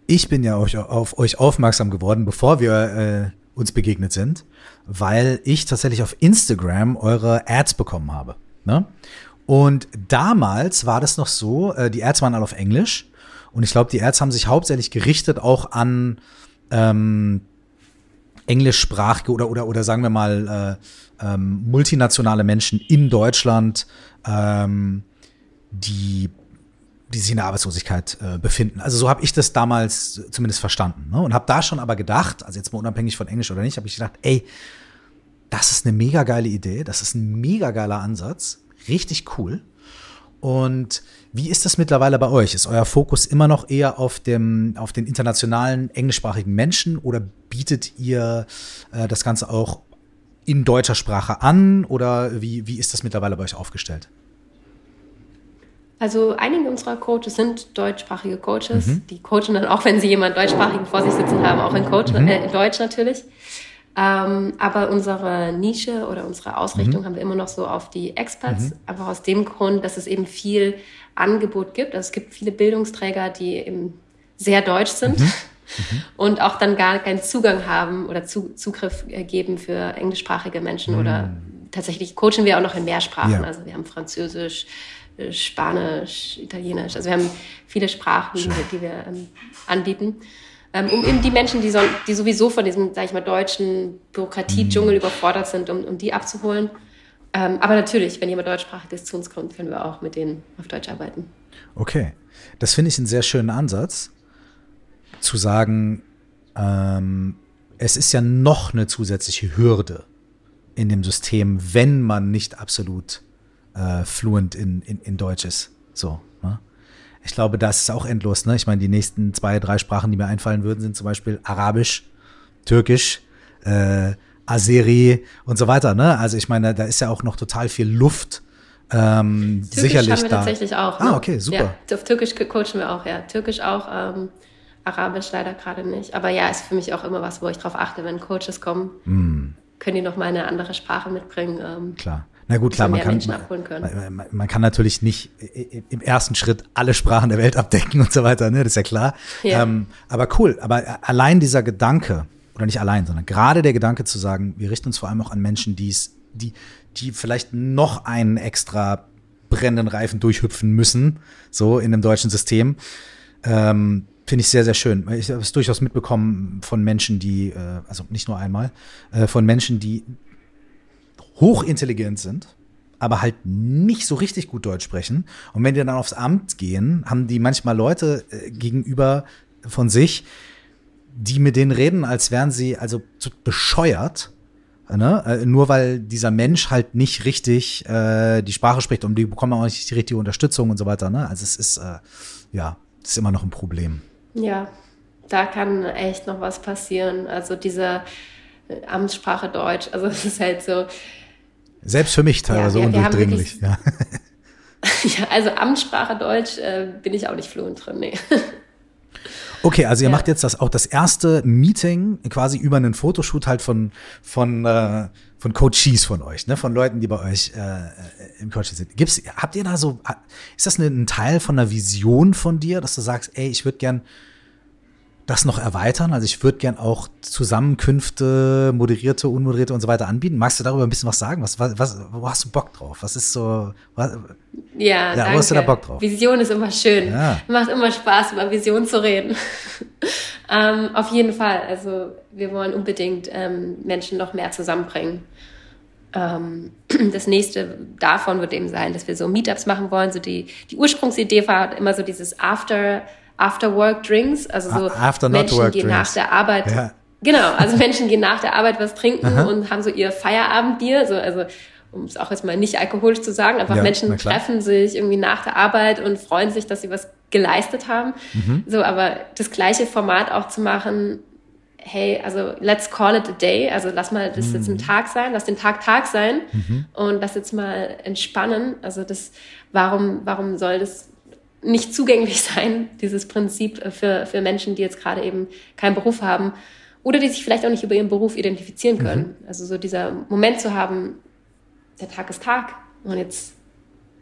Ich bin ja auf, auf euch aufmerksam geworden, bevor wir äh, uns begegnet sind, weil ich tatsächlich auf Instagram eure Ads bekommen habe. Ne? Und damals war das noch so, äh, die Ads waren alle auf Englisch. Und ich glaube, die Ads haben sich hauptsächlich gerichtet auch an ähm, englischsprachige oder, oder, oder sagen wir mal äh, ähm, multinationale Menschen in Deutschland, ähm, die, die sich in der Arbeitslosigkeit äh, befinden. Also so habe ich das damals zumindest verstanden. Ne? Und habe da schon aber gedacht, also jetzt mal unabhängig von Englisch oder nicht, habe ich gedacht, ey, das ist eine mega geile Idee, das ist ein mega geiler Ansatz, richtig cool. Und wie ist das mittlerweile bei euch? Ist euer Fokus immer noch eher auf, dem, auf den internationalen englischsprachigen Menschen oder bietet ihr äh, das Ganze auch in deutscher Sprache an oder wie, wie ist das mittlerweile bei euch aufgestellt? Also einige unserer Coaches sind deutschsprachige Coaches. Mhm. Die coachen dann auch, wenn sie jemanden deutschsprachigen vor sich sitzen haben, auch in, Coach, mhm. äh, in Deutsch natürlich. Ähm, aber unsere Nische oder unsere Ausrichtung mhm. haben wir immer noch so auf die Experts, mhm. einfach aus dem Grund, dass es eben viel Angebot gibt. Also es gibt viele Bildungsträger, die eben sehr deutsch sind mhm. (laughs) mhm. und auch dann gar keinen Zugang haben oder zu, Zugriff äh, geben für englischsprachige Menschen oder mhm. tatsächlich coachen wir auch noch in mehr Sprachen. Ja. Also wir haben Französisch, äh, Spanisch, Italienisch. Also wir haben viele Sprachen, die wir ähm, anbieten um eben die Menschen, die, so, die sowieso von diesem, sag ich mal, deutschen Bürokratie-Dschungel mhm. überfordert sind, um, um die abzuholen. Ähm, aber natürlich, wenn jemand deutschsprachig ist zu uns kommt, können wir auch mit denen auf Deutsch arbeiten. Okay, das finde ich einen sehr schönen Ansatz, zu sagen, ähm, es ist ja noch eine zusätzliche Hürde in dem System, wenn man nicht absolut äh, fluent in, in, in Deutsch ist. So? Ich glaube, das ist auch endlos. Ne? Ich meine, die nächsten zwei, drei Sprachen, die mir einfallen würden, sind zum Beispiel Arabisch, Türkisch, äh, Azeri und so weiter. Ne? Also ich meine, da ist ja auch noch total viel Luft. Ähm, Türkisch sicherlich haben wir da. tatsächlich auch. Ne? Ah, okay, super. Ja, auf Türkisch coachen wir auch, ja. Türkisch auch, ähm, Arabisch leider gerade nicht. Aber ja, ist für mich auch immer was, wo ich drauf achte, wenn Coaches kommen. Mm. Können die noch mal eine andere Sprache mitbringen? Ähm, Klar. Na gut, klar, man kann, man, man, kann natürlich nicht im ersten Schritt alle Sprachen der Welt (laughs) abdecken und so weiter, ne? das ist ja klar. Ja. Ähm, aber cool, aber allein dieser Gedanke, oder nicht allein, sondern gerade der Gedanke zu sagen, wir richten uns vor allem auch an Menschen, die's, die, die vielleicht noch einen extra brennenden Reifen durchhüpfen müssen, so in dem deutschen System, ähm, finde ich sehr, sehr schön. Ich habe es durchaus mitbekommen von Menschen, die, äh, also nicht nur einmal, äh, von Menschen, die hochintelligent sind, aber halt nicht so richtig gut Deutsch sprechen. Und wenn die dann aufs Amt gehen, haben die manchmal Leute äh, gegenüber von sich, die mit denen reden, als wären sie also bescheuert. Ne? Äh, nur weil dieser Mensch halt nicht richtig äh, die Sprache spricht und die bekommen auch nicht die richtige Unterstützung und so weiter. Ne? Also es ist äh, ja, ist immer noch ein Problem. Ja, da kann echt noch was passieren. Also diese äh, Amtssprache Deutsch, also (laughs) es ist halt so. Selbst für mich teilweise ja, wir, undurchdringlich. Wir ja. ja, also Amtssprache Deutsch äh, bin ich auch nicht fluent drin, nee. (laughs) Okay, also ihr ja. macht jetzt das auch das erste Meeting quasi über einen Fotoshoot halt von von äh, von Coaches von euch, ne, von Leuten, die bei euch äh, im Coaching sind. Gibt's habt ihr da so ist das ein Teil von einer Vision von dir, dass du sagst, ey, ich würde gern das noch erweitern? Also ich würde gern auch Zusammenkünfte, moderierte, unmoderierte und so weiter anbieten. Magst du darüber ein bisschen was sagen? Was, was, was wo hast du Bock drauf? Was ist so? Was, ja, ja wo hast du da Bock drauf? Vision ist immer schön. Ja. Macht immer Spaß, über Vision zu reden. (laughs) ähm, auf jeden Fall. Also wir wollen unbedingt ähm, Menschen noch mehr zusammenbringen. Ähm, (clears throat) das nächste davon wird eben sein, dass wir so Meetups machen wollen. So die, die Ursprungsidee war immer so dieses After After-Work-Drinks, also so After Menschen gehen nach der Arbeit. Ja. Genau, also Menschen gehen nach der Arbeit was trinken Aha. und haben so ihr Feierabendbier, so, also um es auch jetzt mal nicht alkoholisch zu sagen, einfach ja, Menschen treffen sich irgendwie nach der Arbeit und freuen sich, dass sie was geleistet haben. Mhm. So, aber das gleiche Format auch zu machen, hey, also let's call it a day, also lass mal das mhm. jetzt ein Tag sein, lass den Tag Tag sein mhm. und lass jetzt mal entspannen. Also das, warum, warum soll das nicht zugänglich (laughs) sein, dieses Prinzip äh, für, für Menschen, die jetzt gerade eben keinen Beruf haben oder die sich vielleicht auch nicht über ihren Beruf identifizieren mhm. können. Mhm. Also so dieser Moment zu haben, der Tag ist Tag und jetzt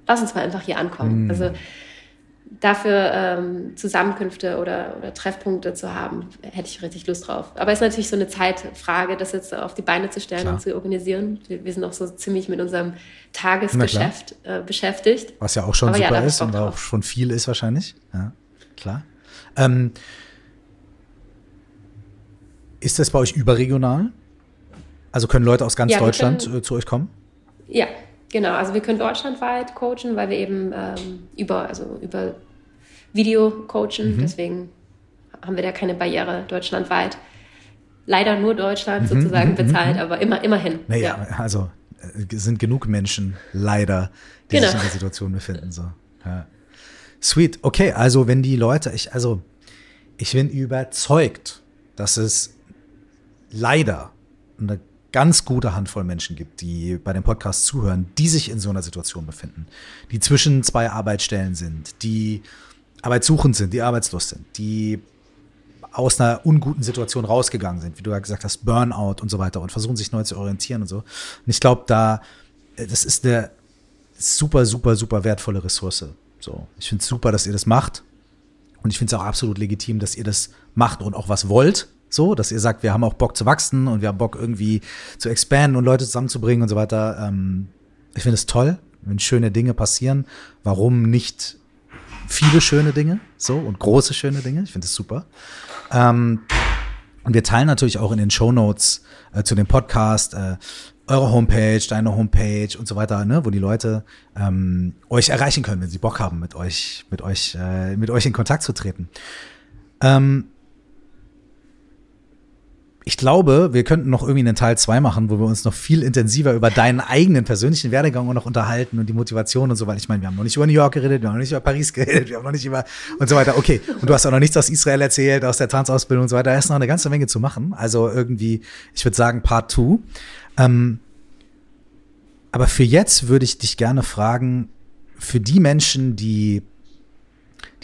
lass uns mal einfach hier ankommen. Mhm. Also dafür ähm, Zusammenkünfte oder, oder Treffpunkte zu haben, hätte ich richtig Lust drauf. Aber es ist natürlich so eine Zeitfrage, das jetzt auf die Beine zu stellen Klar. und zu organisieren. Wir, wir, sind auch so ziemlich mit unserem Tagesgeschäft äh, beschäftigt. Was ja auch schon Aber super ja, ist und auch schon viel ist wahrscheinlich. Ja, klar. Ähm, ist das bei euch überregional? Also können Leute aus ganz ja, Deutschland können, äh, zu euch kommen? Ja, Genau, also wir können deutschlandweit coachen, weil wir eben ähm, über, also über Video coachen. Mhm. Deswegen haben wir da keine Barriere deutschlandweit. Leider nur Deutschland mhm, sozusagen mhm, bezahlt, mhm. aber immer, immerhin. Naja, ja. also äh, sind genug Menschen leider, die genau. sich in der Situation befinden. So. Ja. Sweet. Okay, also wenn die Leute, ich, also ich bin überzeugt, dass es leider eine ganz gute Handvoll Menschen gibt, die bei dem Podcast zuhören, die sich in so einer Situation befinden, die zwischen zwei Arbeitsstellen sind, die arbeitssuchend sind, die arbeitslos sind, die aus einer unguten Situation rausgegangen sind, wie du ja gesagt hast, Burnout und so weiter und versuchen sich neu zu orientieren und so. Und ich glaube, da, äh, das ist eine super, super, super wertvolle Ressource. So, ich finde es super, dass ihr das macht. Und ich finde es auch absolut legitim, dass ihr das macht und auch was wollt. So, dass ihr sagt, wir haben auch Bock zu wachsen und wir haben Bock irgendwie zu expanden und Leute zusammenzubringen und so weiter. Ähm, ich finde es toll, wenn schöne Dinge passieren. Warum nicht viele schöne Dinge so und große schöne Dinge? Ich finde es super. Ähm, und wir teilen natürlich auch in den Show Notes äh, zu dem Podcast äh, eure Homepage, deine Homepage und so weiter, ne, wo die Leute ähm, euch erreichen können, wenn sie Bock haben, mit euch, mit euch, äh, mit euch in Kontakt zu treten. Ähm, ich glaube, wir könnten noch irgendwie einen Teil 2 machen, wo wir uns noch viel intensiver über deinen eigenen persönlichen Werdegang noch unterhalten und die Motivation und so, weil ich meine, wir haben noch nicht über New York geredet, wir haben noch nicht über Paris (laughs) geredet, wir haben noch nicht über und so weiter. Okay, und du hast auch noch nichts aus Israel erzählt, aus der Tanzausbildung und so weiter. Da ist noch eine ganze Menge zu machen. Also irgendwie, ich würde sagen, Part 2. Ähm, aber für jetzt würde ich dich gerne fragen, für die Menschen, die,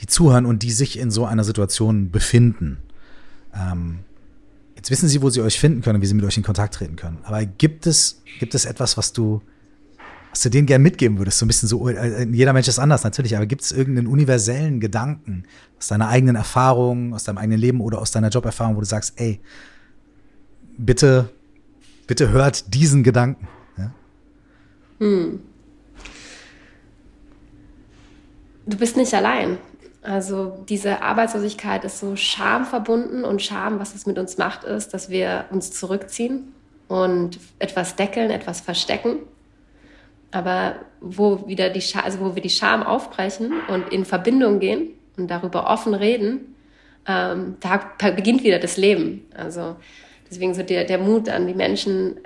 die zuhören und die sich in so einer Situation befinden, ähm, Jetzt wissen sie, wo sie euch finden können, wie sie mit euch in Kontakt treten können. Aber gibt es, gibt es etwas, was du, was du denen gern mitgeben würdest? So ein bisschen so, äh, jeder Mensch ist anders natürlich, aber gibt es irgendeinen universellen Gedanken aus deiner eigenen Erfahrung, aus deinem eigenen Leben oder aus deiner Joberfahrung, wo du sagst, ey, bitte, bitte hört diesen Gedanken. Ja? Hm. Du bist nicht allein. Also diese Arbeitslosigkeit ist so schamverbunden und Scham, was es mit uns macht, ist, dass wir uns zurückziehen und etwas deckeln, etwas verstecken. Aber wo wieder die Scham, also wo wir die Scham aufbrechen und in Verbindung gehen und darüber offen reden, ähm, da beginnt wieder das Leben. Also deswegen so der, der Mut an die Menschen,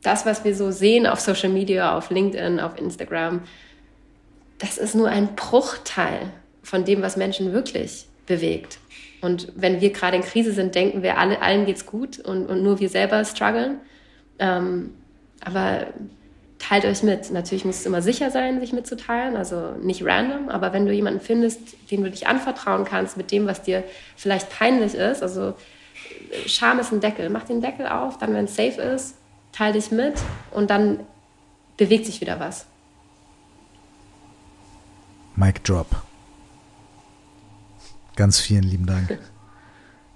das, was wir so sehen auf Social Media, auf LinkedIn, auf Instagram, das ist nur ein Bruchteil von dem, was Menschen wirklich bewegt. Und wenn wir gerade in Krise sind, denken wir, alle, allen geht's gut und, und nur wir selber strugglen. Ähm, aber teilt euch mit. Natürlich muss es immer sicher sein, sich mitzuteilen, also nicht random, aber wenn du jemanden findest, den du dich anvertrauen kannst mit dem, was dir vielleicht peinlich ist, also Scham ist ein Deckel, mach den Deckel auf, dann, wenn es safe ist, teile dich mit und dann bewegt sich wieder was. Mic Drop. Ganz vielen lieben Dank.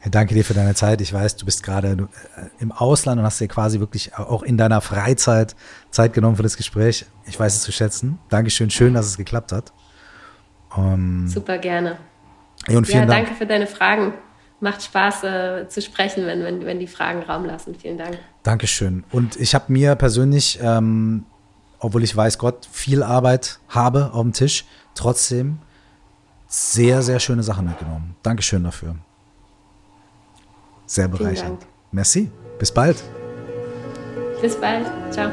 Ja, danke dir für deine Zeit. Ich weiß, du bist gerade äh, im Ausland und hast dir quasi wirklich auch in deiner Freizeit Zeit genommen für das Gespräch. Ich weiß es zu schätzen. Dankeschön, schön, dass es geklappt hat. Um, ähm, Super gerne. Und vielen ja, danke Dank. für deine Fragen. Macht Spaß äh, zu sprechen, wenn, wenn, wenn die Fragen Raum lassen. Vielen Dank. Dankeschön. Und ich habe mir persönlich, ähm, obwohl ich weiß Gott, viel Arbeit habe auf dem Tisch, trotzdem sehr, sehr schöne Sachen mitgenommen. Dankeschön dafür. Sehr bereichernd. Merci. Bis bald. Bis bald. Ciao.